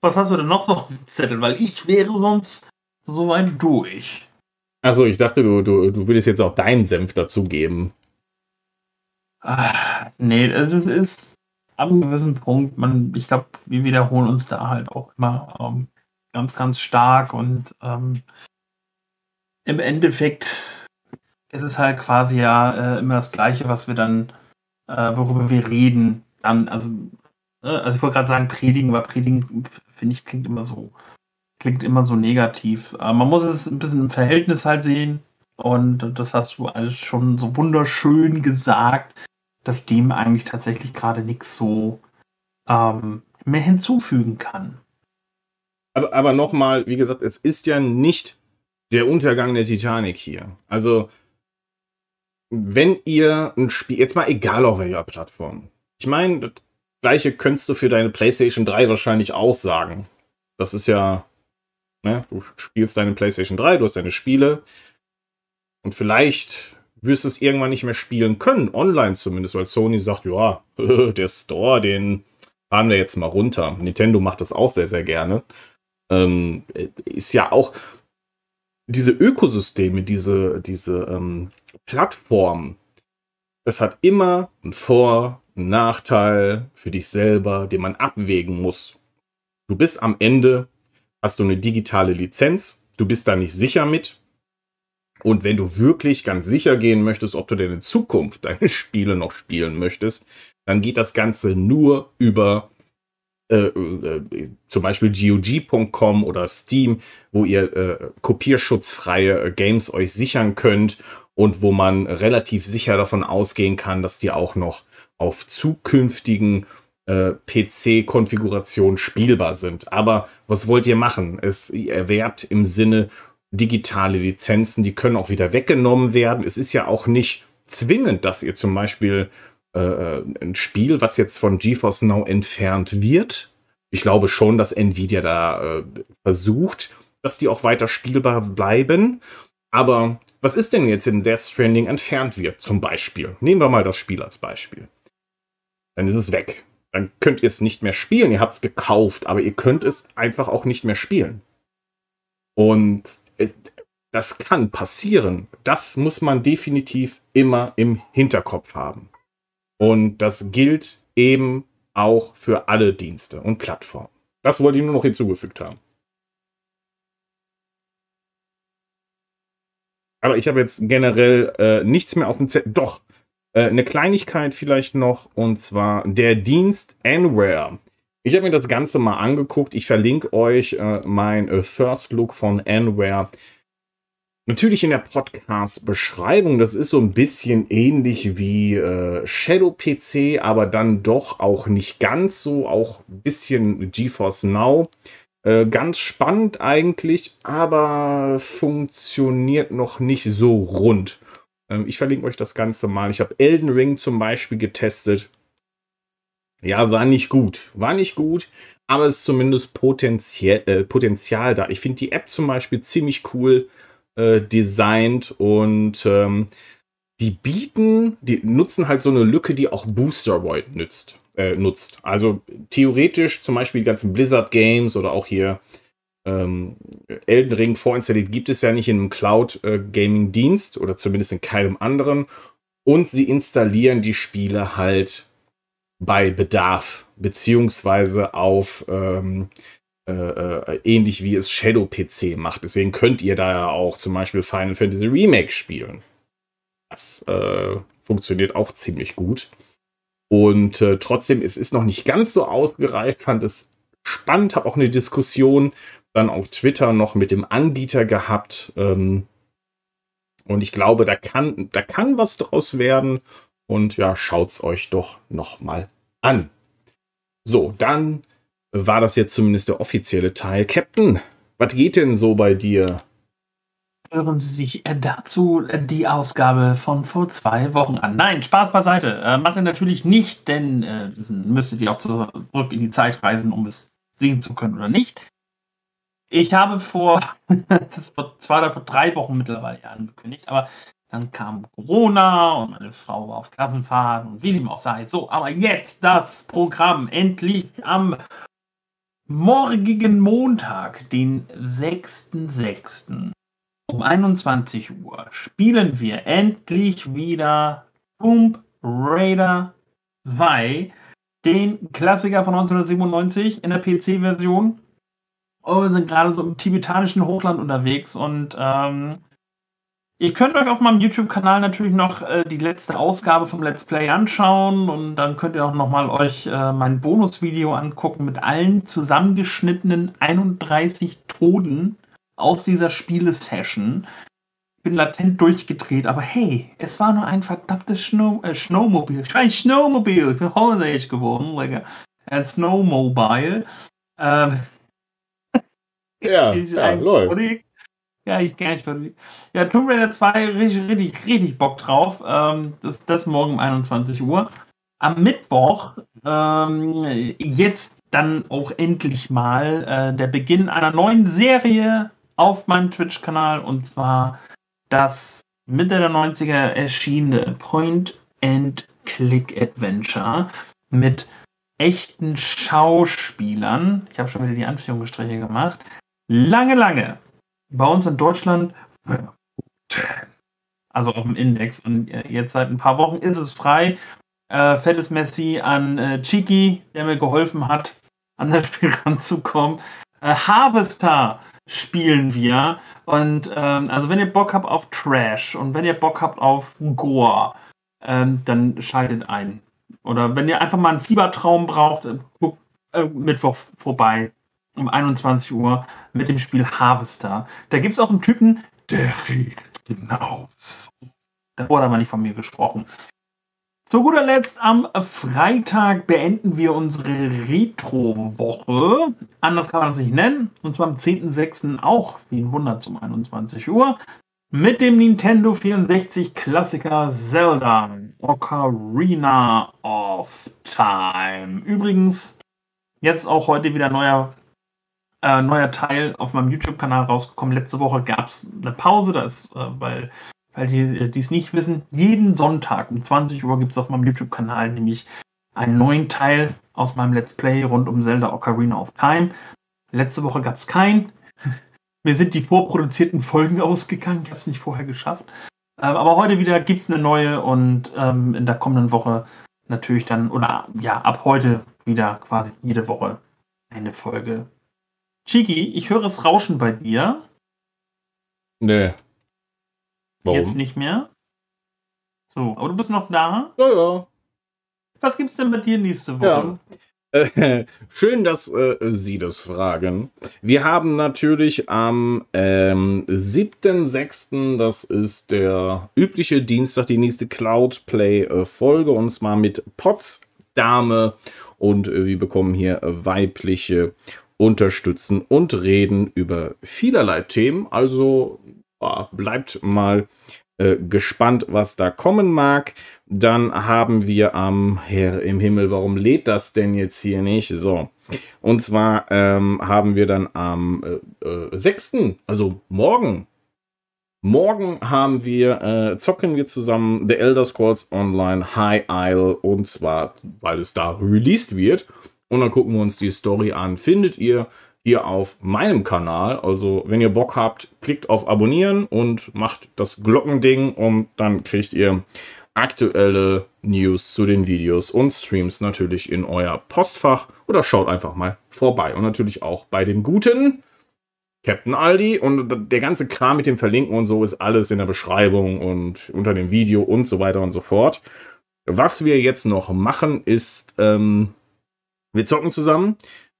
Speaker 2: was hast du denn noch so auf dem Zettel? Weil ich wäre sonst so weit durch.
Speaker 1: Achso, ich dachte, du, du, du würdest jetzt auch deinen Senf dazugeben.
Speaker 2: Ah, nee, es ist, ist ab einem gewissen Punkt, man, ich glaube, wir wiederholen uns da halt auch immer ähm, ganz, ganz stark und ähm, im Endeffekt ist es halt quasi ja äh, immer das Gleiche, was wir dann, äh, worüber wir reden. Dann, also, äh, also ich wollte gerade sagen, predigen, aber predigen, finde ich, klingt immer so klingt immer so negativ. Aber man muss es ein bisschen im Verhältnis halt sehen. Und das hast du alles schon so wunderschön gesagt, dass dem eigentlich tatsächlich gerade nichts so ähm, mehr hinzufügen kann.
Speaker 1: Aber, aber nochmal, wie gesagt, es ist ja nicht der Untergang der Titanic hier. Also, wenn ihr ein Spiel, jetzt mal egal auf welcher Plattform. Ich meine, das gleiche könntest du für deine PlayStation 3 wahrscheinlich auch sagen. Das ist ja, ne, du spielst deine PlayStation 3, du hast deine Spiele und vielleicht wirst du es irgendwann nicht mehr spielen können, online zumindest, weil Sony sagt, ja, der Store, den fahren wir jetzt mal runter. Nintendo macht das auch sehr, sehr gerne. Ähm, ist ja auch diese Ökosysteme, diese, diese ähm, Plattformen, das hat immer einen Vor- einen Nachteil für dich selber, den man abwägen muss. Du bist am Ende, hast du eine digitale Lizenz, du bist da nicht sicher mit. Und wenn du wirklich ganz sicher gehen möchtest, ob du denn in Zukunft deine Spiele noch spielen möchtest, dann geht das Ganze nur über äh, äh, zum Beispiel GOG.com oder Steam, wo ihr äh, kopierschutzfreie äh, Games euch sichern könnt und wo man relativ sicher davon ausgehen kann, dass die auch noch auf zukünftigen äh, PC-Konfigurationen spielbar sind. Aber was wollt ihr machen? Es erwerbt im Sinne digitale Lizenzen, die können auch wieder weggenommen werden. Es ist ja auch nicht zwingend, dass ihr zum Beispiel äh, äh, ein Spiel, was jetzt von GeForce Now entfernt wird. Ich glaube schon, dass Nvidia da äh, versucht, dass die auch weiter spielbar bleiben. Aber was ist denn jetzt in Death Stranding entfernt wird, zum Beispiel? Nehmen wir mal das Spiel als Beispiel dann ist es weg. Dann könnt ihr es nicht mehr spielen. Ihr habt es gekauft, aber ihr könnt es einfach auch nicht mehr spielen. Und das kann passieren. Das muss man definitiv immer im Hinterkopf haben. Und das gilt eben auch für alle Dienste und Plattformen. Das wollte ich nur noch hinzugefügt haben. Aber ich habe jetzt generell äh, nichts mehr auf dem Zettel. Doch, eine Kleinigkeit vielleicht noch, und zwar der Dienst Anware. Ich habe mir das Ganze mal angeguckt. Ich verlinke euch äh, mein äh, First Look von Anware. Natürlich in der Podcast-Beschreibung. Das ist so ein bisschen ähnlich wie äh, Shadow PC, aber dann doch auch nicht ganz so. Auch ein bisschen GeForce Now. Äh, ganz spannend eigentlich, aber funktioniert noch nicht so rund. Ähm, ich verlinke euch das Ganze mal. Ich habe Elden Ring zum Beispiel getestet. Ja, war nicht gut. War nicht gut, aber es ist zumindest Potenzial, äh, Potenzial da. Ich finde die App zum Beispiel ziemlich cool äh, designt und ähm, die bieten, die nutzen halt so eine Lücke, die auch Booster Void nützt, äh, nutzt. Also theoretisch zum Beispiel die ganzen Blizzard Games oder auch hier ähm, Elden Ring vorinstalliert gibt es ja nicht in einem Cloud-Gaming-Dienst oder zumindest in keinem anderen. Und sie installieren die Spiele halt bei Bedarf, beziehungsweise auf ähm, äh, äh, ähnlich wie es Shadow PC macht. Deswegen könnt ihr da ja auch zum Beispiel Final Fantasy Remake spielen. Das äh, funktioniert auch ziemlich gut. Und äh, trotzdem, es ist noch nicht ganz so ausgereift, fand es spannend, habe auch eine Diskussion dann auf Twitter noch mit dem Anbieter gehabt. Ähm, und ich glaube, da kann, da kann was draus werden. Und ja, schaut's euch doch nochmal an. So, dann war das jetzt zumindest der offizielle Teil. Captain, was geht denn so bei dir?
Speaker 2: Hören Sie sich äh, dazu äh, die Ausgabe von vor zwei Wochen an. Nein, Spaß beiseite. Äh, macht er natürlich nicht, denn äh, müsstet ihr auch zurück in die Zeit reisen, um es sehen zu können oder nicht. Ich habe vor, das vor zwei oder vor drei Wochen mittlerweile angekündigt, aber dann kam Corona und meine Frau war auf Klassenfahrt und wie dem auch sei. So, aber jetzt das Programm endlich am morgigen Montag, den 6.6. um 21 Uhr spielen wir endlich wieder Tomb Raider 2, den Klassiker von 1997 in der PC-Version oh, wir sind gerade so im tibetanischen Hochland unterwegs und ähm, ihr könnt euch auf meinem YouTube-Kanal natürlich noch äh, die letzte Ausgabe vom Let's Play anschauen und dann könnt ihr auch nochmal euch äh, mein Bonusvideo angucken mit allen zusammengeschnittenen 31 Toden aus dieser Spiele-Session. bin latent durchgedreht, aber hey, es war nur ein verdammtes Snow, äh, Snowmobil. Ich war ein Snowmobil, ich bin holländisch geworden, like ein Snowmobile. Ähm,
Speaker 1: ja, ja läuft.
Speaker 2: Ja, ich kann nicht verrückt. Ja, Tomb Raider 2, richtig, richtig, richtig Bock drauf. Ähm, das, das morgen um 21 Uhr. Am Mittwoch, ähm, jetzt dann auch endlich mal äh, der Beginn einer neuen Serie auf meinem Twitch-Kanal und zwar das Mitte der 90er erschienene Point-and-Click-Adventure mit echten Schauspielern. Ich habe schon wieder die Anführungsstriche gemacht. Lange, lange bei uns in Deutschland, also auf dem Index. Und äh, jetzt seit ein paar Wochen ist es frei. Äh, fettes Messi an äh, Chiki, der mir geholfen hat, an das Spiel ranzukommen. Äh, Harvester spielen wir. Und ähm, also wenn ihr Bock habt auf Trash und wenn ihr Bock habt auf Gore, ähm, dann schaltet ein. Oder wenn ihr einfach mal einen Fiebertraum braucht, äh, guckt äh, Mittwoch vorbei um 21 Uhr mit dem Spiel Harvester. Da gibt es auch einen Typen, der redet genau so. Da wurde aber nicht von mir gesprochen. Zu guter Letzt am Freitag beenden wir unsere Retro-Woche. Anders kann man es nicht nennen. Und zwar am 10.06. auch, wie ein Wunder, zum 21 Uhr. Mit dem Nintendo 64 Klassiker Zelda Ocarina of Time. Übrigens, jetzt auch heute wieder neuer äh, neuer Teil auf meinem YouTube-Kanal rausgekommen. Letzte Woche gab es eine Pause, da ist, äh, weil, weil die äh, es nicht wissen, jeden Sonntag um 20 Uhr gibt es auf meinem YouTube-Kanal nämlich einen neuen Teil aus meinem Let's Play rund um Zelda Ocarina of Time. Letzte Woche gab es keinen. Mir sind die vorproduzierten Folgen ausgegangen. Ich habe es nicht vorher geschafft. Ähm, aber heute wieder gibt es eine neue und ähm, in der kommenden Woche natürlich dann, oder ja, ab heute wieder quasi jede Woche eine Folge Chiki, ich höre es rauschen bei dir.
Speaker 1: Nee.
Speaker 2: Warum? Jetzt nicht mehr. So, aber du bist noch da?
Speaker 1: Ja, ja.
Speaker 2: Was gibt's denn bei dir nächste Woche?
Speaker 1: Ja. Äh, schön, dass äh, Sie das fragen. Wir haben natürlich am ähm, 7.6., das ist der übliche Dienstag, die nächste Cloudplay-Folge und zwar mit Potsdame und äh, wir bekommen hier weibliche unterstützen und reden über vielerlei Themen. Also bleibt mal äh, gespannt, was da kommen mag. Dann haben wir am Herr im Himmel, warum lädt das denn jetzt hier nicht? So. Und zwar ähm, haben wir dann am äh, äh, 6., also morgen, Morgen haben wir, äh, zocken wir zusammen The Elder Scrolls Online High Isle und zwar, weil es da released wird und dann gucken wir uns die Story an. Findet ihr hier auf meinem Kanal. Also, wenn ihr Bock habt, klickt auf Abonnieren und macht das Glockending und dann kriegt ihr aktuelle News zu den Videos und Streams natürlich in euer Postfach oder schaut einfach mal vorbei. Und natürlich auch bei dem guten Captain Aldi und der ganze Kram mit dem Verlinken und so ist alles in der Beschreibung und unter dem Video und so weiter und so fort. Was wir jetzt noch machen, ist ähm, wir zocken zusammen.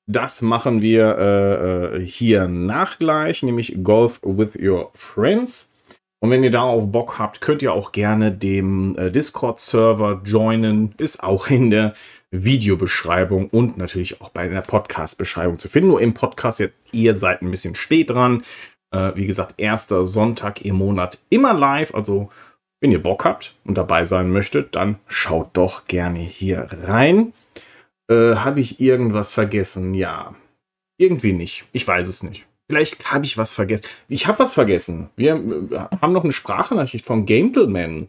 Speaker 1: Das machen wir äh, äh, hier nach gleich, nämlich Golf with Your Friends. Und wenn ihr darauf Bock habt, könnt ihr auch gerne dem äh, Discord-Server joinen. Ist auch in der Videobeschreibung und natürlich auch bei der Podcast-Beschreibung zu finden. Nur im Podcast, jetzt, ihr seid ein bisschen spät dran. Äh, wie gesagt, erster Sonntag im Monat immer live. Also, wenn ihr Bock habt und dabei sein möchtet, dann schaut doch gerne hier rein. Äh, habe ich irgendwas vergessen? Ja. Irgendwie nicht. Ich weiß es nicht. Vielleicht habe ich was vergessen. Ich habe was vergessen. Wir äh, haben noch eine Sprachnachricht von Gentleman.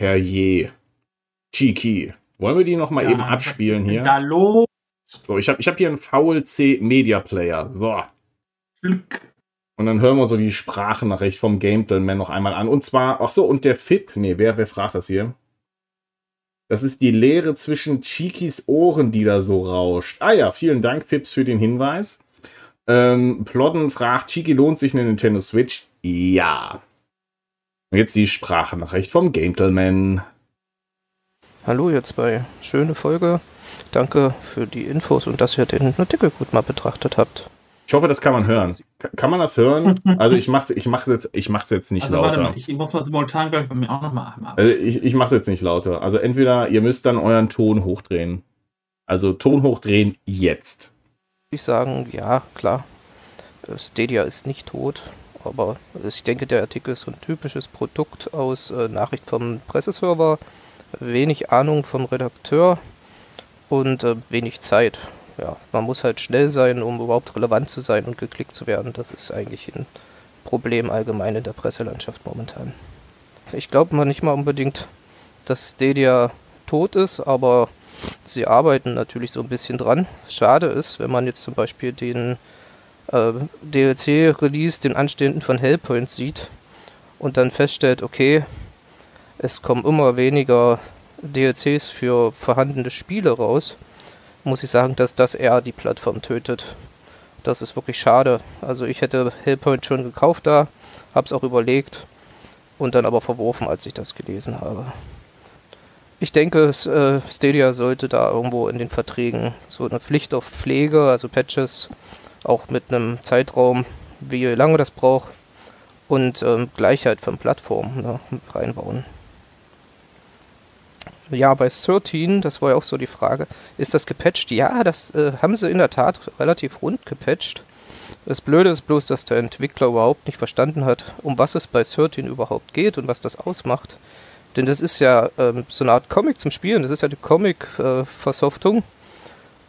Speaker 1: Herrje. Chiki. Wollen wir die noch mal ja, eben abspielen hier?
Speaker 2: Hallo.
Speaker 1: So, ich habe ich hab hier einen VLC Media Player. So. Glück. Und dann hören wir so die Sprachnachricht vom Gentleman noch einmal an. Und zwar, ach so, und der FIP. Nee, wer, wer fragt das hier? Das ist die Leere zwischen Chikis Ohren, die da so rauscht. Ah ja, vielen Dank, Pips, für den Hinweis. Ähm, Plodden fragt, Chiki lohnt sich eine Nintendo Switch? Ja. Und jetzt die Sprachnachricht vom Gentleman.
Speaker 4: Hallo ihr zwei, schöne Folge. Danke für die Infos und dass ihr den Artikel gut mal betrachtet habt.
Speaker 1: Ich hoffe, das kann man hören. Kann man das hören? Also ich mache ich mach's jetzt, ich mach's jetzt nicht
Speaker 2: Also
Speaker 1: lauter.
Speaker 2: warte mal, ich muss mal simultan, glaube ich, bei mir auch nochmal einmal
Speaker 1: Also ich, ich mache es jetzt nicht lauter. Also entweder ihr müsst dann euren Ton hochdrehen. Also Ton hochdrehen jetzt.
Speaker 4: Ich sagen, ja, klar. äh, Stadia ist nicht tot, aber ich denke, der Artikel ist so ein typisches Produkt aus äh, Nachricht vom Presseserver, wenig Ahnung vom Redakteur und äh, wenig Zeit. Ja, man muss halt schnell sein, um überhaupt relevant zu sein und geklickt zu werden. Das ist eigentlich ein Problem allgemein in der Presselandschaft momentan. Ich glaube mal nicht mal unbedingt, dass Stadia tot ist, aber sie arbeiten natürlich so ein bisschen dran. Schade ist, wenn man jetzt zum Beispiel den äh, DLC-Release, den anstehenden von Hellpoint sieht und dann feststellt, okay, es kommen immer weniger DLCs für vorhandene Spiele raus, muss ich sagen, dass das eher die Plattform tötet. Das ist wirklich schade. Also ich hätte Hellpoint schon gekauft da, hab's auch überlegt und dann aber verworfen, als ich das gelesen habe. Ich denke, es, äh, Stadia sollte da irgendwo in den Verträgen so eine Pflicht auf Pflege, also Patches, auch mit einem Zeitraum, wie lange das braucht, und ähm, Gleichheit von Plattformen ne, reinbauen. Ja, bei 13, das war ja auch so die Frage, ist das gepatcht? Ja, das äh, haben sie in der Tat relativ rund gepatcht. Das Blöde ist bloß, dass der Entwickler überhaupt nicht verstanden hat, um was es bei 13 überhaupt geht und was das ausmacht. Denn das ist ja ähm, so eine Art Comic zum Spielen, das ist ja eine Comic-Versoftung. Äh,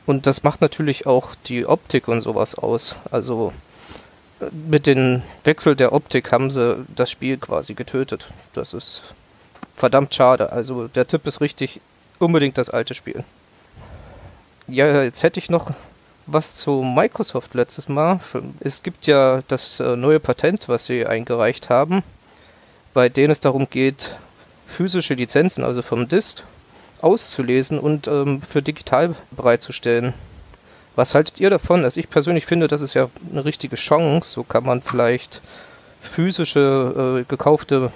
Speaker 4: und das macht natürlich auch die Optik und sowas aus. Also äh, mit dem Wechsel der Optik haben sie das Spiel quasi getötet. Das ist verdammt schade. Also der Tipp ist richtig, unbedingt das alte Spiel. Ja, jetzt hätte ich noch was zu Microsoft letztes Mal. Es gibt ja das äh, neue Patent, was sie eingereicht haben, bei dem es darum geht, physische Lizenzen, also vom Disk, auszulesen und ähm, für digital bereitzustellen. Was haltet ihr davon? Also ich persönlich finde, das ist ja eine richtige Chance. So kann man vielleicht physische, äh, gekaufte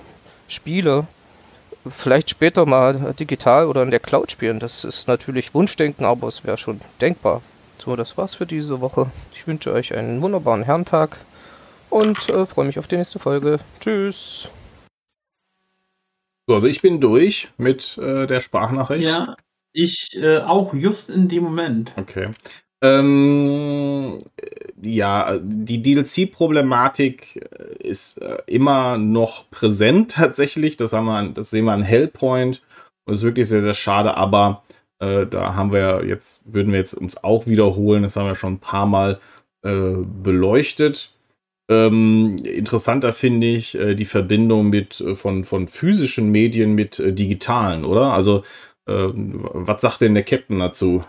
Speaker 4: Spiele vielleicht später mal digital oder in der Cloud spielen. Das ist natürlich Wunschdenken, aber es wäre schon denkbar. So, das war's für diese Woche. Ich wünsche euch einen wunderbaren Herrentag und äh, freue mich auf die nächste Folge. Tschüss.
Speaker 1: So, also ich bin durch mit äh, der Sprachnachricht.
Speaker 2: Ja, ich äh, auch just in dem Moment.
Speaker 1: Okay. Ähm, ja, die DLC-Problematik ist äh, immer noch präsent tatsächlich. Das, haben wir, das sehen wir an Hellpoint. Und ist wirklich sehr, sehr schade, aber äh, da haben wir jetzt, würden wir jetzt uns auch wiederholen. Das haben wir schon ein paar Mal äh, beleuchtet. Ähm, interessanter finde ich äh, die Verbindung mit äh, von, von physischen Medien mit äh, digitalen, oder? Also, was sagt denn der Captain dazu?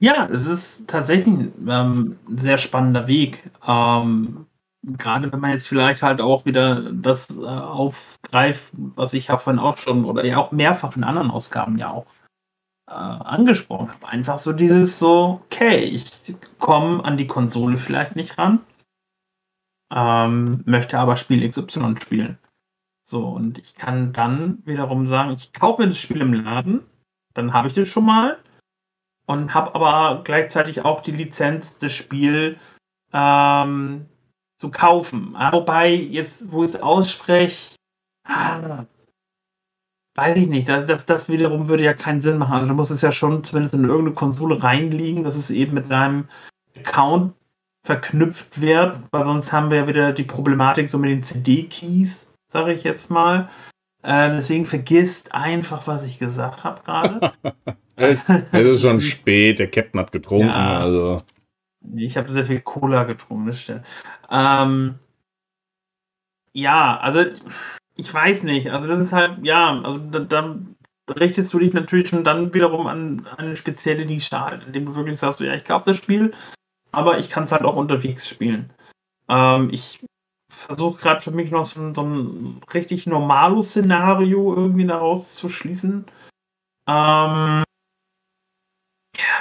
Speaker 2: Ja, es ist tatsächlich ähm, ein sehr spannender Weg. Ähm, gerade wenn man jetzt vielleicht halt auch wieder das äh, aufgreift, was ich ja vorhin auch schon oder ja auch mehrfach in anderen Ausgaben ja auch äh, angesprochen habe. Einfach so dieses so, okay, ich komme an die Konsole vielleicht nicht ran, ähm, möchte aber Spiel XY spielen. So, und ich kann dann wiederum sagen, ich kaufe mir das Spiel im Laden, dann habe ich das schon mal und habe aber gleichzeitig auch die Lizenz, das Spiel ähm, zu kaufen. Wobei, jetzt, wo ich es ausspreche, ah, weiß ich nicht, das, das, das wiederum würde ja keinen Sinn machen. Also du musst es ja schon zumindest in irgendeine Konsole reinliegen, dass es eben mit deinem Account verknüpft wird, weil sonst haben wir ja wieder die Problematik so mit den CD-Keys, sage ich jetzt mal. Äh, deswegen vergisst einfach, was ich gesagt habe gerade.
Speaker 1: es, es, ist schon spät, der Captain hat getrunken, ja, also.
Speaker 2: Ich habe sehr viel Cola getrunken, das stimmt. Ähm, ja, also ich weiß nicht. Also das ist halt, ja, also dann da richtest du dich natürlich schon dann wiederum an, an eine spezielle Nische halt, indem du wirklich sagst, ja, ich kaufe das Spiel, aber ich kann es halt auch unterwegs spielen. Ähm, ich versuche gerade für mich noch so, so ein richtig normales Szenario irgendwie daraus zu schließen. Ähm,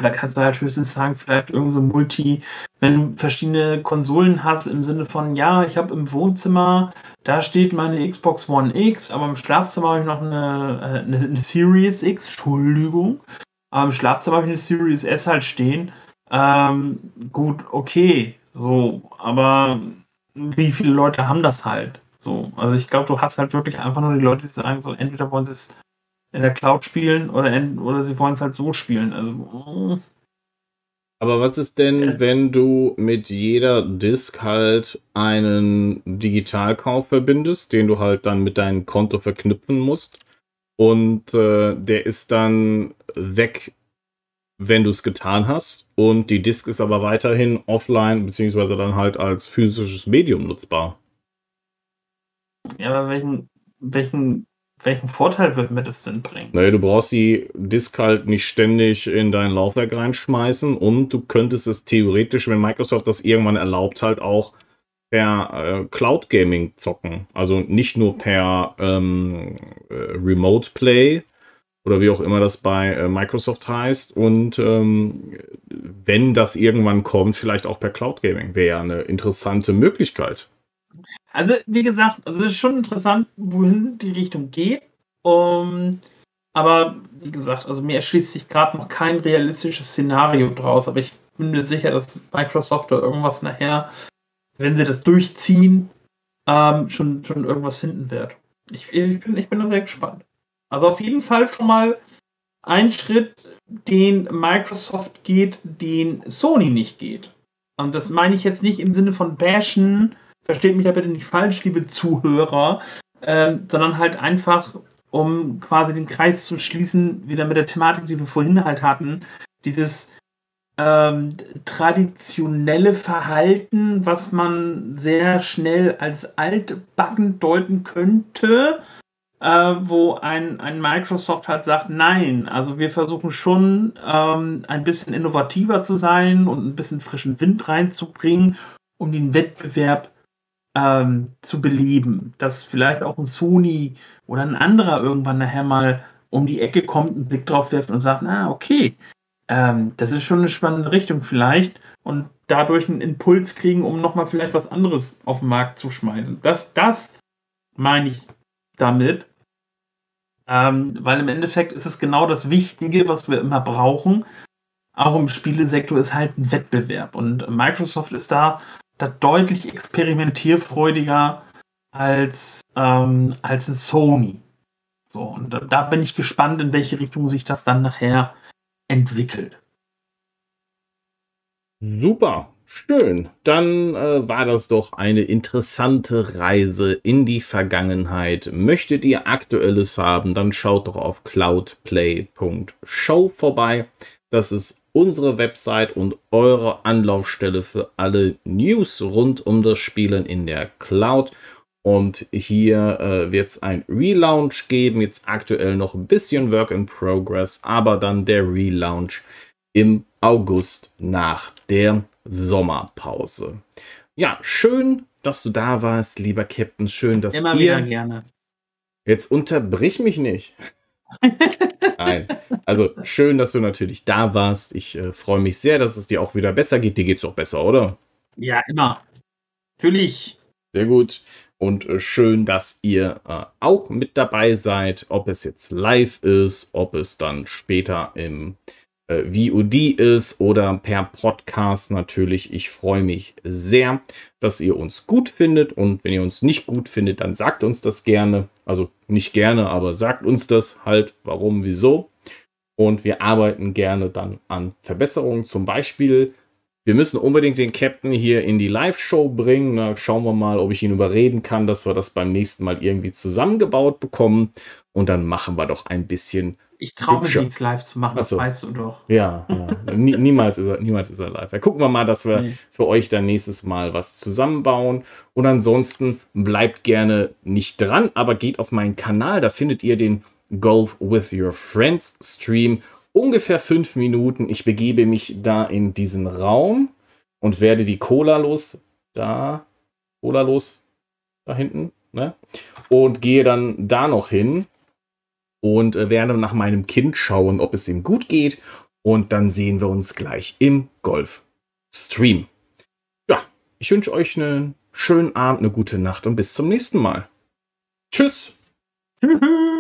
Speaker 2: da kannst du halt höchstens sagen, vielleicht irgend so Multi, wenn du verschiedene Konsolen hast, im Sinne von, ja, ich habe im Wohnzimmer, da steht meine Xbox One X, aber im Schlafzimmer habe ich noch eine, äh, eine, eine Series X, Entschuldigung, aber im Schlafzimmer habe ich eine Series S halt stehen. Ähm, gut, okay, so, aber wie viele Leute haben das halt? So, also ich glaube, du hast halt wirklich einfach nur die Leute, die sagen, so entweder wollen sie es in der Cloud spielen oder, oder sie wollen es halt so spielen. Also.
Speaker 1: Aber was ist denn, wenn du mit jeder Disk halt einen Digitalkauf verbindest, den du halt dann mit deinem Konto verknüpfen musst? Und äh, der ist dann weg, wenn du es getan hast. Und die Disk ist aber weiterhin offline, beziehungsweise dann halt als physisches Medium nutzbar.
Speaker 2: Ja, aber welchen, welchen welchen Vorteil wird mir das denn bringen?
Speaker 1: Naja, du brauchst die Disk halt nicht ständig in dein Laufwerk reinschmeißen und du könntest es theoretisch, wenn Microsoft das irgendwann erlaubt, halt auch per äh, Cloud Gaming zocken. Also nicht nur per ähm, äh, Remote Play oder wie auch immer das bei äh, Microsoft heißt. Und ähm, wenn das irgendwann kommt, vielleicht auch per Cloud Gaming. Wäre ja eine interessante Möglichkeit.
Speaker 2: Also, wie gesagt, also es ist schon interessant, wohin die Richtung geht. Um, aber wie gesagt, also mir erschließt sich gerade noch kein realistisches Szenario draus. Aber ich bin mir sicher, dass Microsoft da irgendwas nachher, wenn sie das durchziehen, ähm, schon, schon irgendwas finden wird. Ich, ich, bin, ich bin da sehr gespannt. Also auf jeden Fall schon mal ein Schritt, den Microsoft geht, den Sony nicht geht. Und das meine ich jetzt nicht im Sinne von bashen versteht mich da bitte nicht falsch, liebe Zuhörer, äh, sondern halt einfach, um quasi den Kreis zu schließen, wieder mit der Thematik, die wir vorhin halt hatten, dieses ähm, traditionelle Verhalten, was man sehr schnell als altbacken deuten könnte, äh, wo ein, ein Microsoft halt sagt, nein, also wir versuchen schon ähm, ein bisschen innovativer zu sein und ein bisschen frischen Wind reinzubringen, um den Wettbewerb ähm, zu beleben, dass vielleicht auch ein Sony oder ein anderer irgendwann nachher mal um die Ecke kommt, einen Blick drauf wirft und sagt, na okay, ähm, das ist schon eine spannende Richtung vielleicht und dadurch einen Impuls kriegen, um nochmal vielleicht was anderes auf den Markt zu schmeißen. Das, das meine ich damit. Ähm, weil im Endeffekt ist es genau das Wichtige, was wir immer brauchen. Auch im Spielesektor ist halt ein Wettbewerb. Und Microsoft ist da da deutlich experimentierfreudiger als, ähm, als ein Sony. So, und da, da bin ich gespannt, in welche Richtung sich das dann nachher entwickelt.
Speaker 1: Super, schön. Dann äh, war das doch eine interessante Reise in die Vergangenheit. Möchtet ihr Aktuelles haben, dann schaut doch auf cloudplay.show vorbei. Das ist unsere Website und eure Anlaufstelle für alle News rund um das Spielen in der Cloud. Und hier äh, wird es ein Relaunch geben. Jetzt aktuell noch ein bisschen Work in Progress, aber dann der Relaunch im August nach der Sommerpause. Ja, schön, dass du da warst, lieber Captain. Schön, dass
Speaker 2: Immer ihr... wieder gerne.
Speaker 1: Jetzt unterbrich mich nicht. Nein. Also schön, dass du natürlich da warst. Ich äh, freue mich sehr, dass es dir auch wieder besser geht. Dir geht es auch besser, oder?
Speaker 2: Ja, immer. Natürlich.
Speaker 1: Sehr gut. Und äh, schön, dass ihr äh, auch mit dabei seid, ob es jetzt live ist, ob es dann später im äh, VOD ist oder per Podcast natürlich. Ich freue mich sehr, dass ihr uns gut findet und wenn ihr uns nicht gut findet, dann sagt uns das gerne. Also nicht gerne, aber sagt uns das halt, warum, wieso. Und wir arbeiten gerne dann an Verbesserungen. Zum Beispiel, wir müssen unbedingt den Captain hier in die Live-Show bringen. Na, schauen wir mal, ob ich ihn überreden kann, dass wir das beim nächsten Mal irgendwie zusammengebaut bekommen. Und dann machen wir doch ein bisschen
Speaker 2: ich traue mich nichts live zu machen, das so. weißt du doch.
Speaker 1: Ja, ja. niemals, ist er, niemals ist er live. Ja, gucken wir mal, dass wir nee. für euch dann nächstes Mal was zusammenbauen. Und ansonsten bleibt gerne nicht dran, aber geht auf meinen Kanal. Da findet ihr den Golf with Your Friends Stream. Ungefähr fünf Minuten. Ich begebe mich da in diesen Raum und werde die Cola los. Da. Cola los. Da hinten. Ne? Und gehe dann da noch hin und äh, werde nach meinem Kind schauen, ob es ihm gut geht. Und dann sehen wir uns gleich im Golf-Stream. Ja, ich wünsche euch einen schönen Abend, eine gute Nacht und bis zum nächsten Mal. Tschüss. Tschüss.